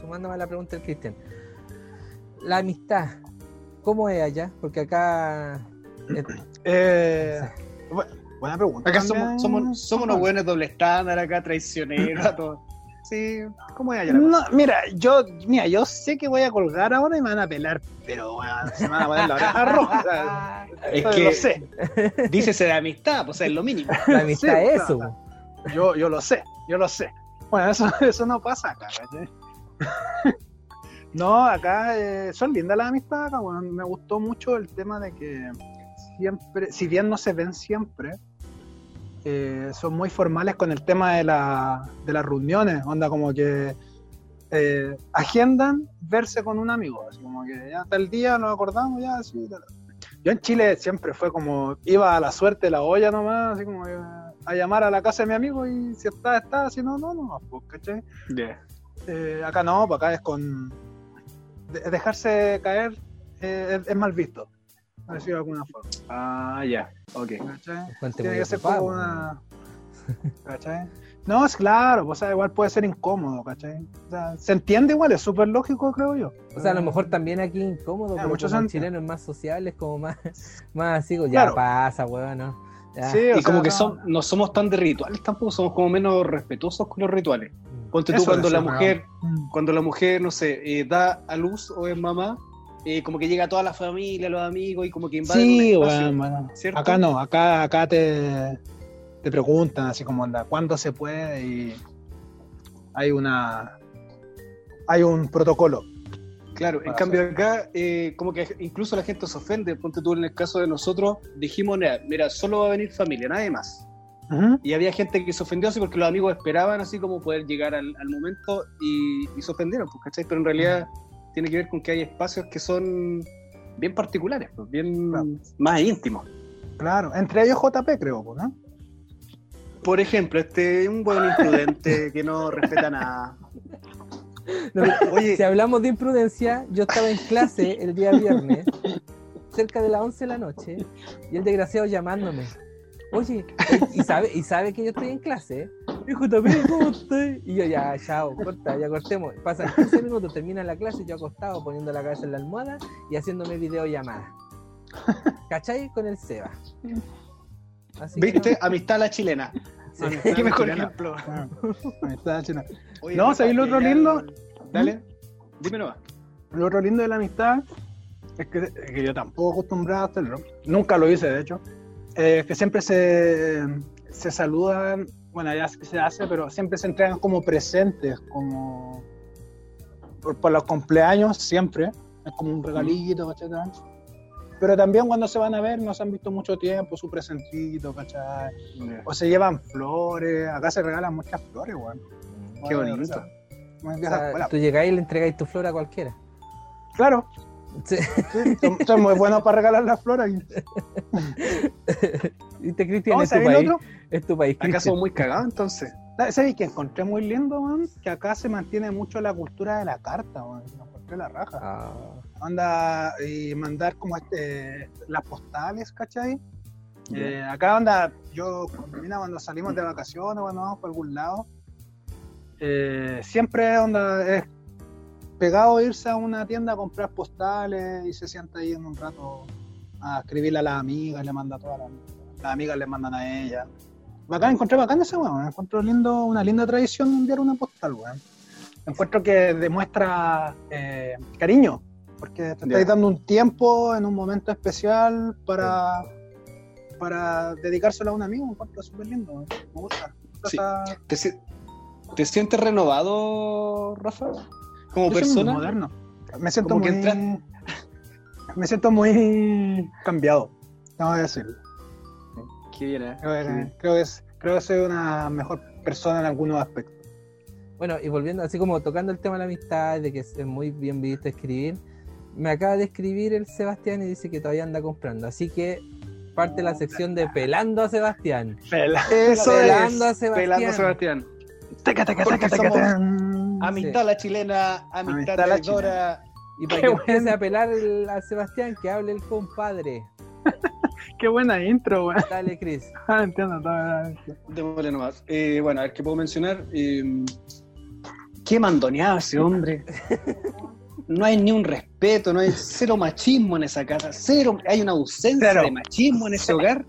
sumándome a la pregunta del Cristian. La amistad, ¿cómo es allá? Porque acá. eh, Eh, bu- buena pregunta. Acá somos, somos, somos unos buenos doble estándar, acá traicioneros, a todos. Sí, ¿cómo es allá la cosa? No, mira, yo, mira, yo sé que voy a colgar ahora y me van a pelar, pero bueno, se me van a poner la oreja roja. o sea, Es que- lo sé, Dícese de amistad, pues es lo mínimo. la amistad Sí, es claro. eso. yo, yo lo sé, yo lo sé. Bueno, eso, eso no pasa acá, ¿cachai? No, acá eh, son lindas las amistades acá, bueno, me gustó mucho el tema de que siempre, si bien no se ven siempre, eh, son muy formales con el tema de, la, de las reuniones, onda como que eh, agendan verse con un amigo, así como que ya tal día nos acordamos, ya así. tal. Yo en Chile siempre fue como, iba a la suerte la olla nomás, así como que, a llamar a la casa de mi amigo y si está, está, si no, no, no, pues, ¿cachai? Eh, acá no, pues acá es con. de- dejarse caer eh, es, es mal visto, por decirlo de alguna forma. Ah, ya, ok. ¿cachai? Cuente Tiene muy que ser ocupado, como una. ¿cachai? No, es claro, pues, o sea, igual puede ser incómodo, ¿cachai? O sea, se entiende igual, es súper lógico, creo yo. O sea, a lo mejor también aquí incómodo, pero muchos son- chileno es más sociales, como más, más así, ya Claro. pasa, weón, ¿no? Ya. Sí, o Y sea, como que no. son, no somos tan de rituales tampoco, somos como menos respetuosos con los rituales. Ponte tú cuando la mujer, Mm. cuando la mujer, no sé, eh, da a luz o es mamá, eh, como que llega toda la familia, los amigos y como que invaden Sí, un espacio. bueno. Acá no, acá, acá te, te preguntan así como anda, ¿cuándo se puede? Y hay una hay un protocolo. Claro, en cambio acá, eh, como que incluso la gente se ofende. Ponte tú en el caso de nosotros, dijimos, mira, solo va a venir familia, nadie más. Y había gente que se ofendió así porque los amigos esperaban así como poder llegar al, al momento y, y se ofendieron, pues, ¿cachai? Pero en realidad tiene que ver con que hay espacios que son bien particulares, pues, bien Claro. más íntimos. Claro, entre ellos JP creo, ¿no? Por ejemplo, este un buen imprudente que no respeta nada. No, Oye, si hablamos de imprudencia, yo estaba en clase el día viernes, cerca de las 11 de la noche, y el desgraciado llamándome. Oye, y sabe, y sabe que yo estoy en clase, hijo también, ¿cómo estás? Y yo, ya, chao, corta, ya cortemos. Pasan 15 minutos, termina la clase, yo acostado, poniendo la cabeza en la almohada y haciéndome videollamada. ¿Cachai? Con el Seba. Así ¿Viste? Amistad a la chilena. sí. Amistad. Qué mejor chilena. ejemplo. Ahí está, chino. Oye, No, ¿sabéis lo otro lindo? Dale, dime nomás. Lo otro lindo de la amistad es que, que yo tampoco acostumbrado a hacerlo. Nunca lo hice, de hecho. Es que siempre se, se saludan, bueno, ya se hace, pero siempre se entregan como presentes, como por, por los cumpleaños, siempre. Es como un regalito, ¿cachai? Pero también cuando se van a ver, no se han visto mucho tiempo, su presentito, ¿cachai? O se llevan flores, acá se regalan muchas flores, weón. Qué Bueno, bonito. o sea, muy O vieja sea, escuela. tú llegáis y le entregáis tu flor a cualquiera. Claro, Sí. sí, son, son muy buenos para regalar las flores. ¿Viste, Cristian? ¿Cómo Es? Es tu país, Acá somos muy cagados entonces. ¿Sabes que encontré muy lindo, man? Que acá se mantiene mucho la cultura de la carta, man. Encontré la raja. Ah, Anda y mandar como este, las postales, ¿cachai? Eh, acá anda, yo, mira, cuando salimos de vacaciones, cuando vamos por algún lado, eh, siempre onda es pegado irse a una tienda a comprar postales y se sienta ahí en un rato a escribirle a las amigas, le manda a todas las, las amigas, le mandan a ella. Bacán, encontré bacán ese weón, encuentro lindo, una linda tradición enviar una postal, weón. Encuentro que demuestra eh, cariño, porque te estáis dando un tiempo en un momento especial para, para dedicárselo a un amigo, encuentro súper lindo, weón. me gusta. me gusta Sí. esa- ¿Te, te sientes renovado, Rafa? Como Yo persona. moderno. Me siento Como muy. entras- Me siento muy cambiado. Tengo que decirlo. Qué bien, ¿eh? Creo que, creo que, es- creo que soy una mejor persona en algunos aspectos. Bueno, y volviendo, así como tocando el tema de la amistad, de que es muy bien visto escribir, me acaba de escribir el Sebastián y dice que todavía anda comprando. Así que parte la sección de pelando a Sebastián. Eso Pelando a. Sebastián. Pelando a Sebastián. Taca, taca, taca, taca, tan. Amistad a la chilena, amistad Amistad a la traidora. Y para Qué que empiece bueno. a pelar el- a Sebastián, que hable el compadre. Qué buena intro, weón. Dale, Chris. Ah, entiendo todo. Démosle nomás. Eh, bueno, a ver qué puedo mencionar. Eh, qué mandoneado ese hombre. No hay ni un respeto, no hay cero machismo en esa casa, cero, hay una ausencia Cero. de machismo en ese hogar.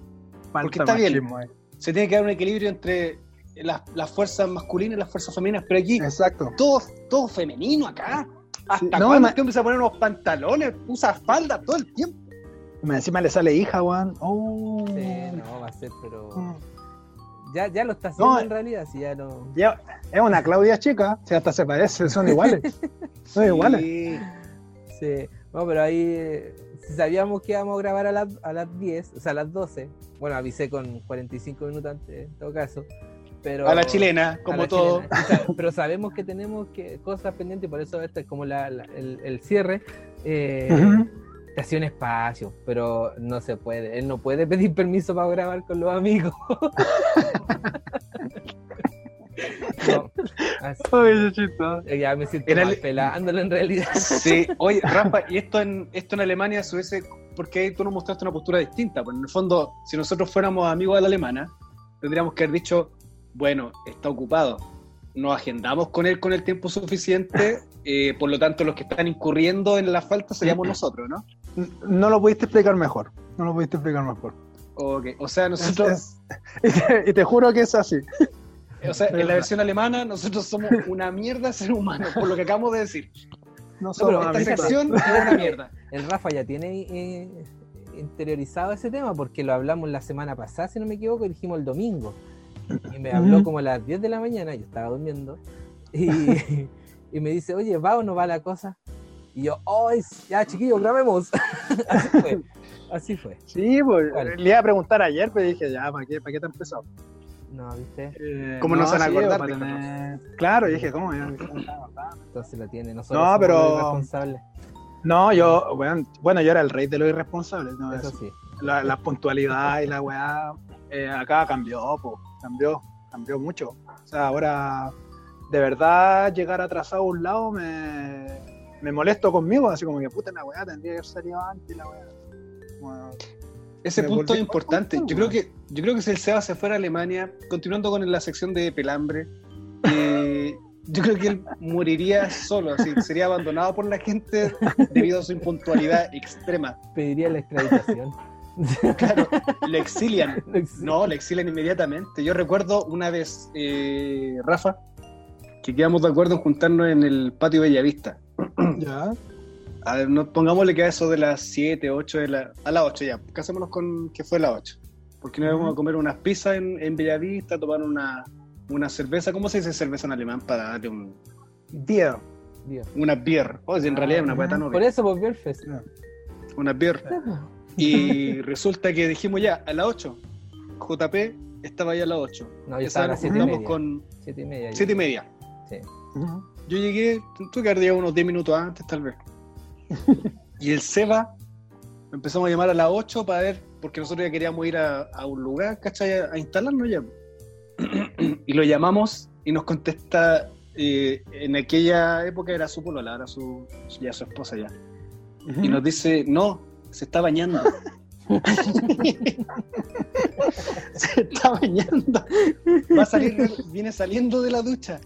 Porque está bien. eh. Se tiene que dar un equilibrio entre las, las fuerzas masculinas y las fuerzas femeninas, pero aquí Exacto. todo, todo femenino acá. ¿Hasta Sí, no, cuándo va a poner unos pantalones? Usa falda todo el tiempo. Me- Encima le sale hija, weón. Oh. Sí, no, va a ser, pero. Mm. Ya, ya lo está haciendo No, en realidad, si ya no. Ya- Es una Claudia chica, si hasta se parece, son iguales. Son iguales. Sí. Sí, no, pero ahí eh, si sabíamos que íbamos a grabar a las, a las 10, o sea, a las 12. Bueno, avisé con 45 minutos antes, en todo caso. Pero, A la chilena, como la todo. chilena. Sa- pero sabemos que tenemos que, cosas pendientes, por eso este es como la- la- el, el cierre. Eh, Ujú. te hacía un espacio, pero no se puede. Él no puede pedir permiso para grabar con los amigos. no, así- chistoso. ya me siento mal el- pelándolo en realidad. Sí, oye, Rafa, y esto en, esto en Alemania se hubiese, porque tú nos mostraste una postura distinta, pues en el fondo, si nosotros fuéramos amigos de la alemana, tendríamos que haber dicho, bueno, está ocupado, nos agendamos con él con el tiempo suficiente, eh, por lo tanto los que están incurriendo en la falta seríamos nosotros, ¿no? No lo pudiste explicar mejor. No lo pudiste explicar mejor. Ok, O sea, nosotros, Es- es- y, te, y te juro que es así. o sea, en la versión alemana, nosotros somos una mierda de ser humano, por lo que acabamos de decir. No somos Esta sección es una mierda. El Rafa ya tiene eh, interiorizado ese tema porque lo hablamos la semana pasada, si no me equivoco, y dijimos el domingo. Y me habló como a las 10 de la mañana, yo estaba durmiendo, y, y me dice, oye, ¿va o no va la cosa? Y yo, ¡ay! ya chiquillos, grabemos! así fue, así fue. Sí, pues, le iba a preguntar ayer, pero dije, ya, ¿para qué, para qué te empezó? No, ¿viste? Eh, ¿Cómo no se van a acordar, para dijo, tener- Claro, dije, ¿cómo? Entonces la tiene, nosotros No, somos pero- irresponsables. No, yo, bueno, bueno, yo era el rey de los irresponsables. ¿no? Eso sí. la, la puntualidad y la weá, eh, acá cambió, po, cambió, cambió mucho. O sea, ahora de verdad llegar atrasado a un lado me, me molesto conmigo, así como que puta la weá, tendría que haber salido antes la weá. Ese punto es importante. Yo creo que yo creo que si el Seba se fuera a Alemania, continuando con la sección de pelambre, eh, yo creo que él moriría solo, así, sería abandonado por la gente debido a su impuntualidad extrema. Pediría la extraditación. Claro, lo exilian. No, lo exilian inmediatamente. Yo recuerdo una vez, eh, Rafa, que quedamos de acuerdo en juntarnos en el patio Bellavista. Ya. A ver, no, pongámosle que a eso de las 7, 8 de la, a las 8 ya, casémonos con que fue a las 8. Porque nos íbamos a comer unas pizzas en, en Bellavista, tomar una, una cerveza. ¿Cómo se dice cerveza en alemán para darle un. Dios. una beer? Oh, si en realidad es una Ah, hueá tan Por eso, pues, Beerfest. Una beer. Y resulta que dijimos ya, a las 8. JP estaba ya a las 8. No, yo estaba a las y media. con Siete y media. yo. 7 y media. Sí. Yo llegué, tuve que haber llegado unos 10 minutos antes, tal vez. y el Seba empezamos a llamar a las 8 para ver, porque nosotros ya queríamos ir a, a un lugar, ¿cachai? A, a instalarnos ya. y lo llamamos y nos contesta, eh, en aquella época era su polola, ahora su, ya su esposa ya. Y nos dice, no, se está bañando. se está bañando. Va a salir, de- viene saliendo de la ducha.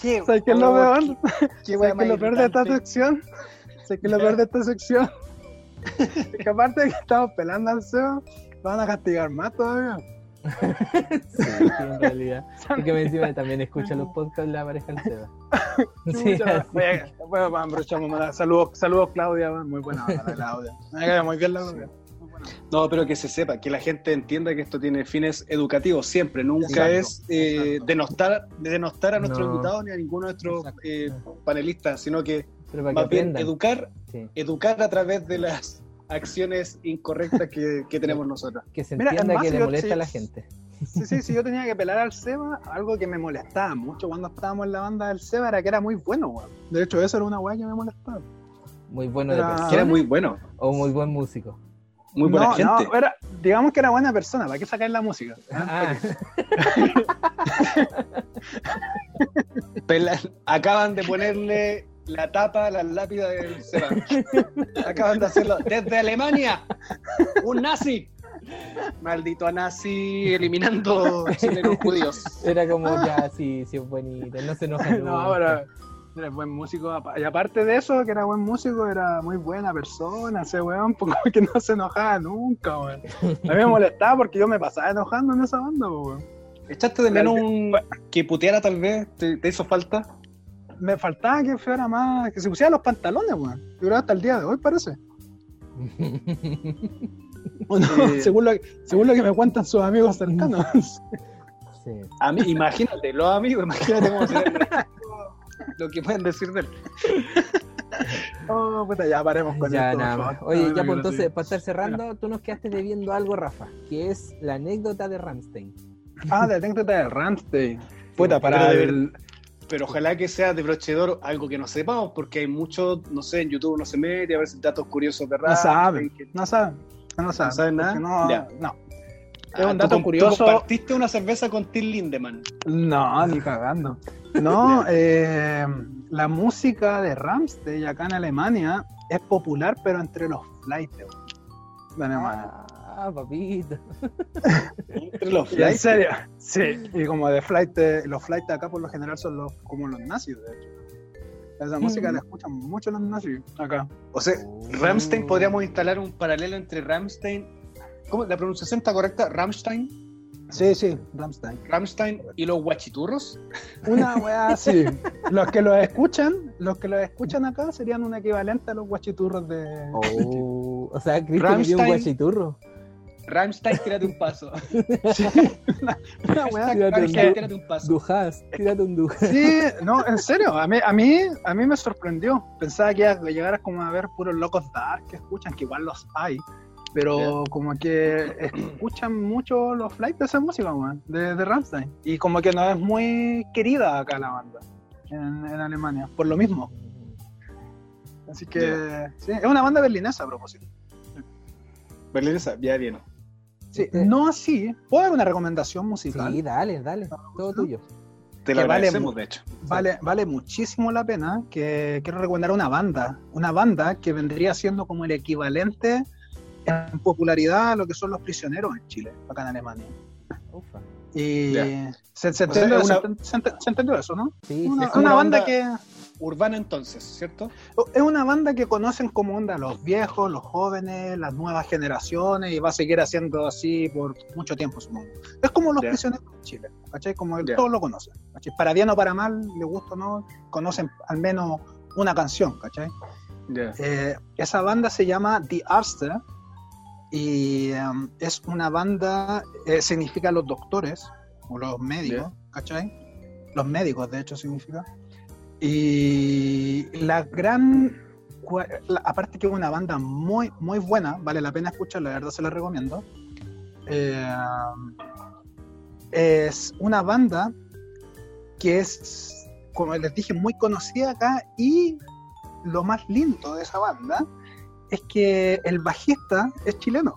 ¿Qué? ¿Sabes qué es lo Oh, peor? qué- qué ¿Sabes qué es lo peor de esta sección? ¿Sabes qué es lo peor de esta sección? Que aparte de que estamos pelando al Seba, van a castigar más todavía. Sí, en realidad. Es que me encima también escucha los podcasts de la pareja del Seba. Sí, bueno, aprovechamos, saludos, saludos Claudia, muy buena la Claudia. Me cae muy bien la Claudia. No, pero que se sepa, que la gente entienda que esto tiene fines educativos siempre, nunca Exacto, es eh, exacto. denostar, denostar a nuestros No. invitados ni a ninguno de nuestros Exacto. eh, panelistas, sino que más bien educar, Sí. educar a través de las acciones incorrectas que, que tenemos nosotros. Que se entienda que le yo- molesta a la gente. Sí, sí, sí, yo tenía que pelar al Seba, algo que me molestaba mucho cuando estábamos en la banda del Seba era que era muy bueno, weón. De hecho, eso era una weá que me molestaba. Muy bueno de Era- persona Que era muy bueno, o muy buen músico. muy buena no, gente. no, era, digamos que era buena persona, ¿para qué sacar la música? Ah, Pela- acaban de ponerle la tapa la lápida del Seba. Acaban de hacerlo desde Alemania. Un nazi. Maldito nazi eliminando chilenos judíos. era como ya, sí, sí, es bonito. No se enoja no, nunca. pero era buen músico. Y aparte de eso, que era buen músico, era muy buena persona, ese weón, pues, como que no se enojaba nunca, weón. A mí me molestaba porque yo me pasaba enojando en esa banda, weón. ¿Echaste de menos un que puteara tal vez? ¿Te, te hizo falta? Me faltaba que fuera más, que se pusiera los pantalones, weón. Yo creo hasta el día de hoy, parece. ¿O no? Eh. según, lo, según lo que me cuentan sus amigos cercanos. Sí. A mí, imagínate, los amigos, imagínate cómo sería lo que pueden decir de él. oh, puta, ya paremos con Ya esto. nada más. Oye, No, ya pues entonces, para estar cerrando, tú nos quedaste debiendo algo, Rafa, que es la anécdota de Ramstein. Ah, de anécdota de Ramstein. Puta, pero para el... Pero ojalá que sea de brochedor algo que no sepamos, porque hay mucho, no sé, en YouTube no se mete a ver si datos curiosos de No rap. saben, que- no saben. No saben, saben nada? No, Ya. no. Ah, Es un tú dato com- tú curioso. compartiste una cerveza con Till Lindemann. No, ni cagando. No, eh, la música de Ramstein acá en Alemania es popular, pero entre los flights de Alemania. Ah, papito. Entre los Y en flights. serio, sí. Y como de flight, eh, los flights de acá por lo general son los, como los nazis, de hecho. Esa música la escuchan mucho los nazis acá. O sea, Oh. Ramstein, podríamos instalar un paralelo entre Ramstein. ¿Cómo? ¿La pronunciación está correcta? ¿Ramstein? Sí, sí, Ramstein. ¿Ramstein y los guachiturros? Una weá así. Los que los escuchan, los que los escuchan acá serían un equivalente a los guachiturros de. Oh, o sea, quería un guachiturro. Ramstein, tírate un paso. Sí, una, una weá. Tírate un Ramstein, du- tírate un paso. Dujas, tírate un Dujas. Sí, no, en serio, a mí, a mí, a mí me sorprendió. Pensaba que iba a llegar como a ver puros locos dark que escuchan, que igual los hay, pero como que escuchan mucho los flights de esa música, weón, de, de Rammstein. Y como que no es muy querida acá la banda en, en Alemania, por lo mismo. Así que, sí, es una banda berlinesa a propósito. Berlinesa, ya viene. Sí, no así. ¿Puedo dar una recomendación musical? Sí, dale, dale. Todo tuyo. Te vale agradecemos, mu- de hecho. Vale, vale muchísimo la pena que quiero recomendar una banda, una banda que vendría siendo como el equivalente en popularidad lo que son los prisioneros en Chile, acá en Alemania. Ufa. Y se, se O sea, una- se eso, ¿no? Sí, Una, una una banda banda- que Urbana entonces, ¿cierto? es una banda que conocen como onda los viejos, los jóvenes, las nuevas generaciones y va a seguir haciendo así por mucho tiempo, supongo. Es como los Ya. prisioneros de Chile, ¿cachai? Como Ya. todos lo conocen, ¿cachai? Para bien o para mal, le gusta o no, conocen al menos una canción, ¿cachai? Ya. Eh, esa banda se llama The Arster y um, es una banda, eh, significa los doctores o los médicos, ¿cachai? Los médicos, de hecho, significa. Y la gran, aparte que es una banda muy, muy buena, vale la pena escucharla, la verdad se la recomiendo. Eh, es una banda que es, como les dije, muy conocida acá y lo más lindo de esa banda es que el bajista es chileno.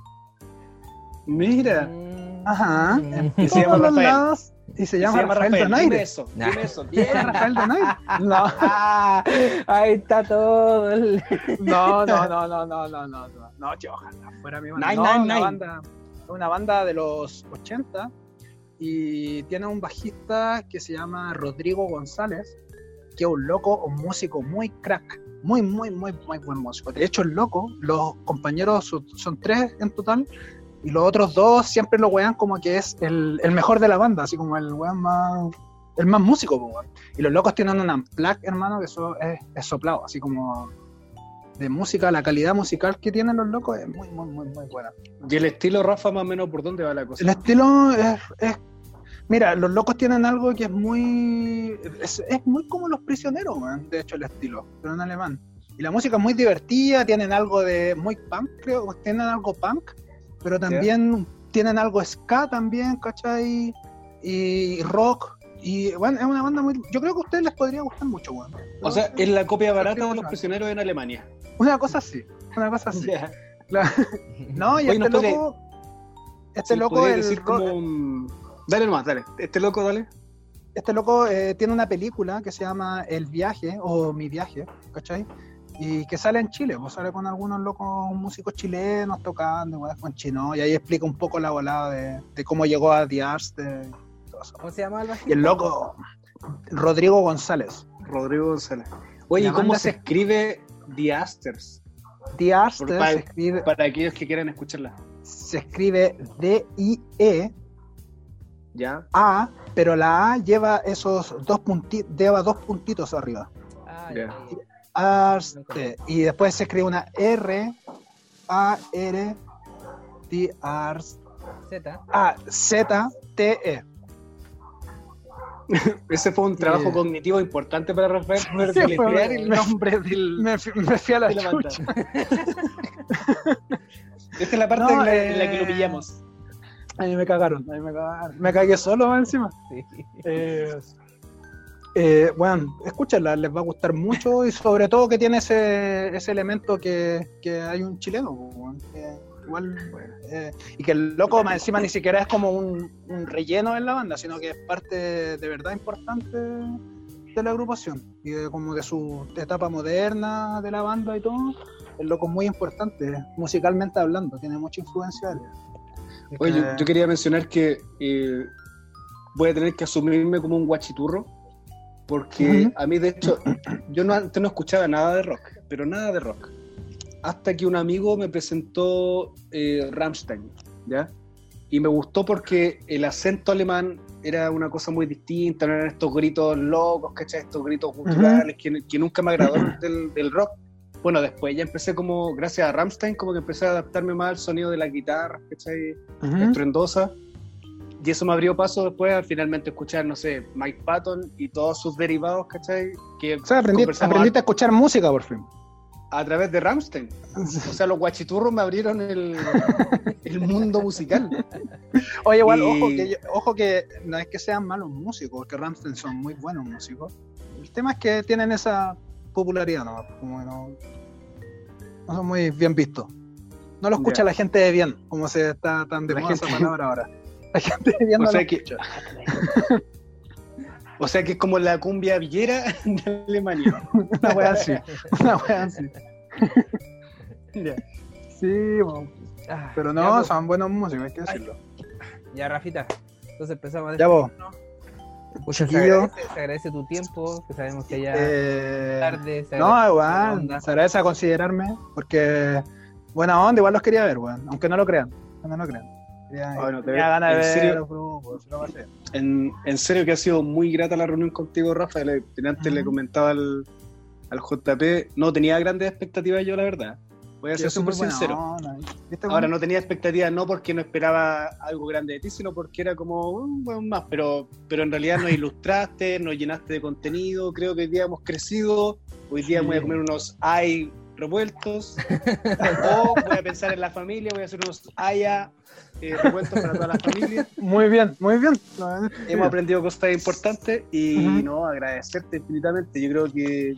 Mira. Mm. Ajá. Mm. En todos los lados, y se llama, se llama Rafael, Rafael, Dime eso, nah. dime eso. Bien. ¿Es Rafael Donaire? No. Ah, ahí está todo. El... No, no, no, no, no, no, no, no. No, yo ojalá fuera mi banda. Nine, no, nine, una, nine. Banda, una banda de los 80 y tiene un bajista que se llama Rodrigo González, que es un loco, un músico muy crack. Muy, muy, muy, muy buen músico. De hecho, el loco, los compañeros son, son tres en total, y los otros dos siempre lo wean como que es el, el mejor de la banda, así como el weón más, el más músico, weón. Y los locos tienen un amplac, hermano, que eso es, es soplado, así como de música, la calidad musical que tienen los locos es muy, muy, muy, muy buena. Y el estilo Rafa más o menos por dónde va la cosa. El estilo es, es- Mira, los locos tienen algo que es muy. Es, es muy como los prisioneros, weón, de hecho, el estilo, pero en alemán. Y la música es muy divertida, tienen algo de. Muy punk, creo, tienen algo punk, pero también tienen algo ska también, ¿cachai? Y rock. Y bueno, es una banda muy. Yo creo que a ustedes les podría gustar mucho, weón. O sea, es la copia barata de los Prisioneros. en Alemania. Una cosa así, una cosa así. No, y Oye, este ¿nos podría- loco. Este Sí, loco, el decir ro- como un- Dale nomás, dale. Este loco, dale. este loco eh, tiene una película que se llama El viaje o Mi viaje, ¿cachai? Y que sale en Chile, pues sale con algunos locos músicos chilenos tocando, weón, con chino, y ahí explica un poco la volada de, de cómo llegó a The Arts, de todo eso. ¿Cómo se llama el bajista? Y el loco, Rodrigo González. Rodrigo González. Oye, La ¿y ¿cómo se se- The The Asters? The se para- escribe, Para aquellos que quieran escucharla. se escribe D-I-E-A, ¿Ya? pero la A lleva esos dos puntitos, lleva dos puntitos arriba. Ah, Ya. ya. Arste. Y después se escribe una R A R T Ars Z. A Z T E. Ese fue un trabajo cognitivo importante para Rafael Sí, el nombre del. Me, me fui a la de la banda. chucha. Esta es la parte No, en, la, en la que eh, lo pillamos. Ahí me cagaron, me cagaron. Me cagué solo encima. Sí. Eh, eh, bueno, escúchala, les va a gustar mucho y sobre todo que tiene ese, ese elemento que, que hay un chileno, que igual, eh, y que el loco más encima ni siquiera es como un, un relleno en la banda, sino que es parte de verdad importante de la agrupación y de, como de su etapa moderna de la banda y todo. El loco es muy importante, musicalmente hablando, tiene mucha influencia. Oye, yo, Eh, yo quería mencionar que eh, voy a tener que asumirme como un guachiturro, porque a mí, de hecho, yo no, antes no escuchaba nada de rock, pero nada de rock. Hasta que un amigo me presentó eh, Rammstein, ¿ya? Y me gustó porque el acento alemán era una cosa muy distinta, no eran estos gritos locos, ¿cachai? Estos gritos culturales que, que nunca me agradó del, del rock. Bueno, después ya empecé como, gracias a Rammstein, como que empecé a adaptarme más al sonido de la guitarra, ¿cachai? ujú. estruendosa. Y eso me abrió paso después a finalmente escuchar, no sé, Mike Patton y todos sus derivados, ¿cachai? Que O sea, aprendí- aprendiste a escuchar música por fin. a, través de Rammstein. O sea, los guachiturros me abrieron el, el mundo musical. Oye, igual, Y- ojo, que, ojo que no es que sean malos músicos, porque Ramstein son muy buenos músicos. El tema es que tienen esa popularidad, ¿no? Como que no, no son muy bien vistos. No lo escucha la gente de bien, como se está tan de La moda esa gente- palabra ahora. La gente bien O sea que- escucha. O sea, que es como la cumbia villera de Alemania. Una wea así, una wea así. Sí, bueno. Ah, Pero no, pues, son buenos músicos, hay que decirlo. Ya, Rafita. Entonces empezamos a Ya vos. Pucha, se, se agradece tu tiempo, que sabemos que ya Eh, tarde. se no, igual, se agradece a considerarme, porque buena onda, igual los quería ver, weón, aunque no lo crean, aunque no lo crean. Quería, Bueno, te- ganas de en ver serio- los grupos, lo pasé. En, en serio que ha sido muy grata la reunión contigo, Rafa. Le- Antes le comentaba al, al JP, no tenía grandes expectativas yo, la verdad. Voy a ser súper sincero. onda, ¿viste, Ahora no tenía expectativas no porque no esperaba algo grande de ti, sino porque era como un buen más, pero, pero en realidad nos ilustraste, nos llenaste de contenido, creo que hoy día hemos crecido, hoy día Sí. voy a comer unos ay revueltos, o voy a pensar en la familia, voy a hacer unos haya eh, revueltos para toda la familia. Muy bien, muy bien. Hemos aprendido cosas importantes y no agradecerte infinitamente. Yo creo que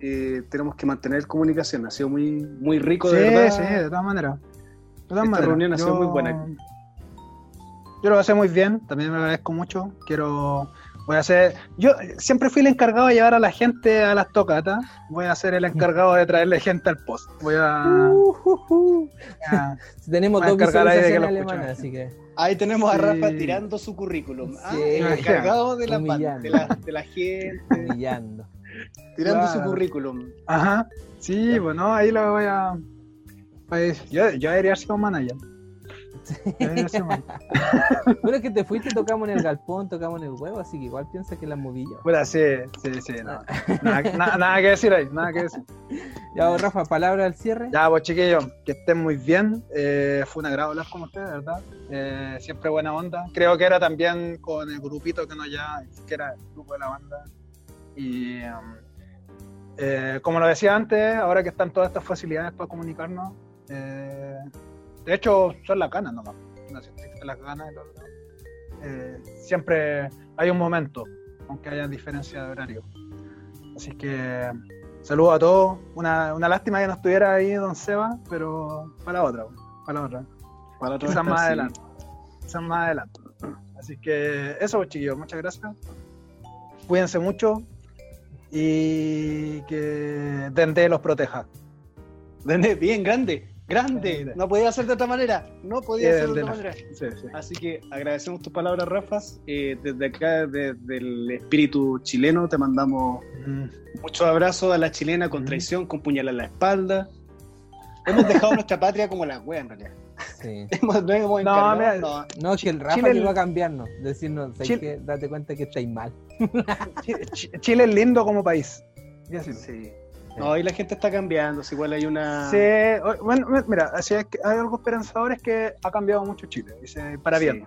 eh, tenemos que mantener comunicación, ha sido muy, muy rico Sí, de verdad. sí, de todas maneras. De todas Esta maneras. reunión ha sido muy buena. Yo lo pasé muy bien, también me agradezco mucho. Quiero, voy a hacer, yo siempre fui el encargado de llevar a la gente a las tocatas. Voy a ser el encargado de traerle gente al post. Voy a, Uh, uh, uh. a- Tenemos Voy dos de que así que. Ahí tenemos a Sí. Rafa tirando su currículum. Ah, el encargado de la, Humillando. de, la, de la gente, Humillando. tirando su currículum. Ajá. Sí, bueno, ahí lo voy a. pues, yo, yo debería ser un manager. Yo manager. Bueno, es que te fuiste, tocamos en el galpón, tocamos en el huevo, así que igual piensa que la movilla. Puta, sí, sí, sí, no. Nada, na- nada que decir ahí, nada que decir. Ya, vos, Rafa, palabra al cierre. Ya, pues chiquillos, que estén muy bien. Eh, fue un agrado hablar con ustedes, ¿verdad? Eh, siempre buena onda. Creo que era también con el grupito que nos ya, que era el grupo de la banda. Y um, eh, como lo decía antes, ahora que están todas estas facilidades para comunicarnos, eh, de hecho son las ganas nomás. Las ganas. Eh, siempre hay un momento, aunque haya diferencia de horario. Así que Saludos a todos. Una, una lástima que no estuviera ahí Don Seba, pero para la otra, para la otra. Para otra Quizás más sí. adelante. Quizás más adelante. Así que eso, pues, chiquillos. Muchas gracias. Cuídense mucho y que Dende los proteja. Dende, Bien, grande, grande. No podía ser de otra manera. No podía ser de Dende otra la- manera. Sí, sí. Así que agradecemos tus palabras, Rafas. Eh, desde acá, desde el espíritu chileno, te mandamos Mm, muchos abrazos a la chilena con Mm. traición, con puñal en la espalda. Hemos dejado nuestra patria como la wea, en realidad. Sí. Hemos, no hemos No, mira, no. No, que el Rafa Chile- llegó a cambiarnos, decirnos, ¿sabes Chile-? Date cuenta que estáis mal. Chi- Chi- Chile es lindo como país. Sí. No, y la gente está cambiando. si igual hay una. Sí, bueno, mira, así es que hay algo esperanzador es que ha cambiado mucho Chile. Dice, para bien,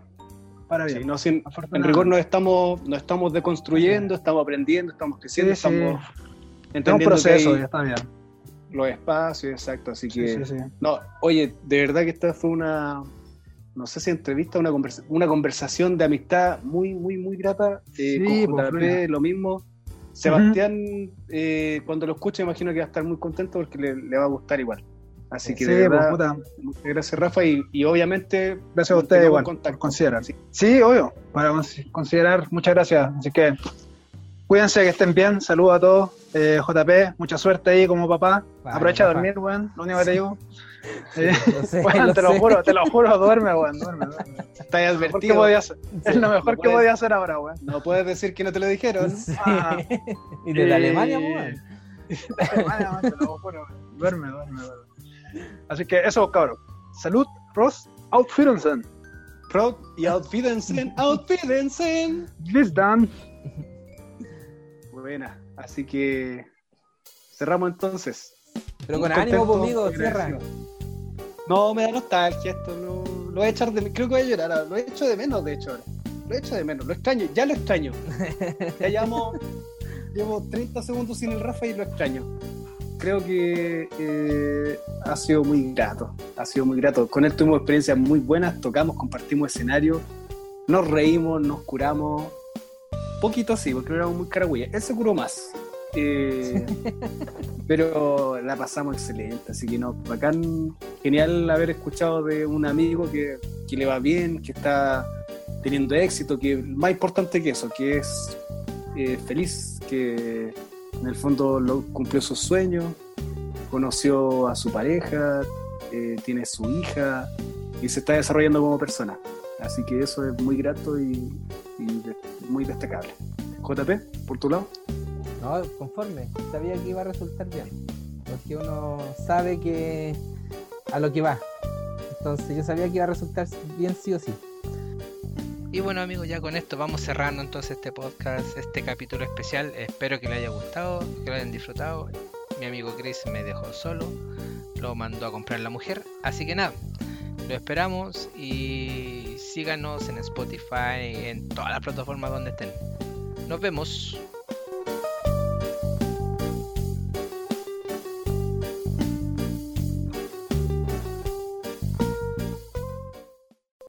para Sí, bien. no, sin- en rigor nos estamos, nos estamos deconstruyendo, estamos aprendiendo, estamos creciendo, Sí, sí. estamos Es un entendiendo proceso, que hay está bien. los espacios, exacto. Así que, Sí, sí, sí. no, oye, de verdad que esta fue una, no sé si entrevista, una, conversa- una conversación de amistad muy, muy, muy grata. Eh, Sí, con pues, JP, lo mismo. Sebastián, eh, cuando lo escuche, imagino que va a estar muy contento porque le, le va a gustar igual. Así que, Sí, de pues, verdad, puta. muchas gracias, Rafa. Y, y obviamente, Gracias a ustedes igual contacto. por considerar. Sí. Sí, obvio, para cons- considerar, muchas gracias. Así que cuídense, que estén bien, saludos a todos. Eh, JP, mucha suerte ahí como papá. Vale, Aprovecha de Rafa. dormir, weón, lo único que te digo. Sé, lo te lo sé. juro, te lo juro, duerme, weón, duerme, duerme. Estás advertido. podía hacer. Es lo mejor no que puedes- podía hacer ahora, weón. No puedes decir que no te lo dijeron. Sí. Ah. y de Eh, Alemania, weón. Alemania, weón, te lo juro, weón. Duerme, duerme, duerme. Así que eso, cabrón. Salud, Ross, Outfirensen. Proud y outfídense, outfídense. Bis dann. Buena, así que cerramos entonces. Pero con ánimo, conmigo, cierra. No, me da nostalgia esto, no, lo voy a echar de creo que voy a llorar, ahora, lo he hecho de menos de hecho ahora. Lo he hecho de menos, lo extraño, ya lo extraño. Ya llevamos, llevo 30 segundos sin el Rafa y lo extraño. Creo que eh, ha sido muy grato, ha sido muy grato. Con él tuvimos experiencias muy buenas, tocamos, compartimos escenario, nos reímos, nos curamos. Poquito sí, porque éramos muy caragüeyas. Él se curó más. Eh, pero la pasamos excelente, así que no, bacán, genial haber escuchado de un amigo que, que le va bien, que está teniendo éxito, que más importante que eso, que es eh, feliz, que en el fondo lo, cumplió sus sueños, conoció a su pareja, eh, tiene su hija y se está desarrollando como persona. Así que eso es muy grato y, y muy destacable. JP, por tu lado. No, conforme. Sabía que iba a resultar bien. Porque uno sabe que a lo que va. Entonces yo sabía que iba a resultar bien sí o sí. Y bueno amigos, ya con esto vamos cerrando entonces este podcast, este capítulo especial. Espero que les haya gustado, que lo hayan disfrutado. Mi amigo Chris me dejó solo, lo mandó a comprar la mujer. Así que nada, lo esperamos y síganos en Spotify, en todas las plataformas donde estén. Nos vemos.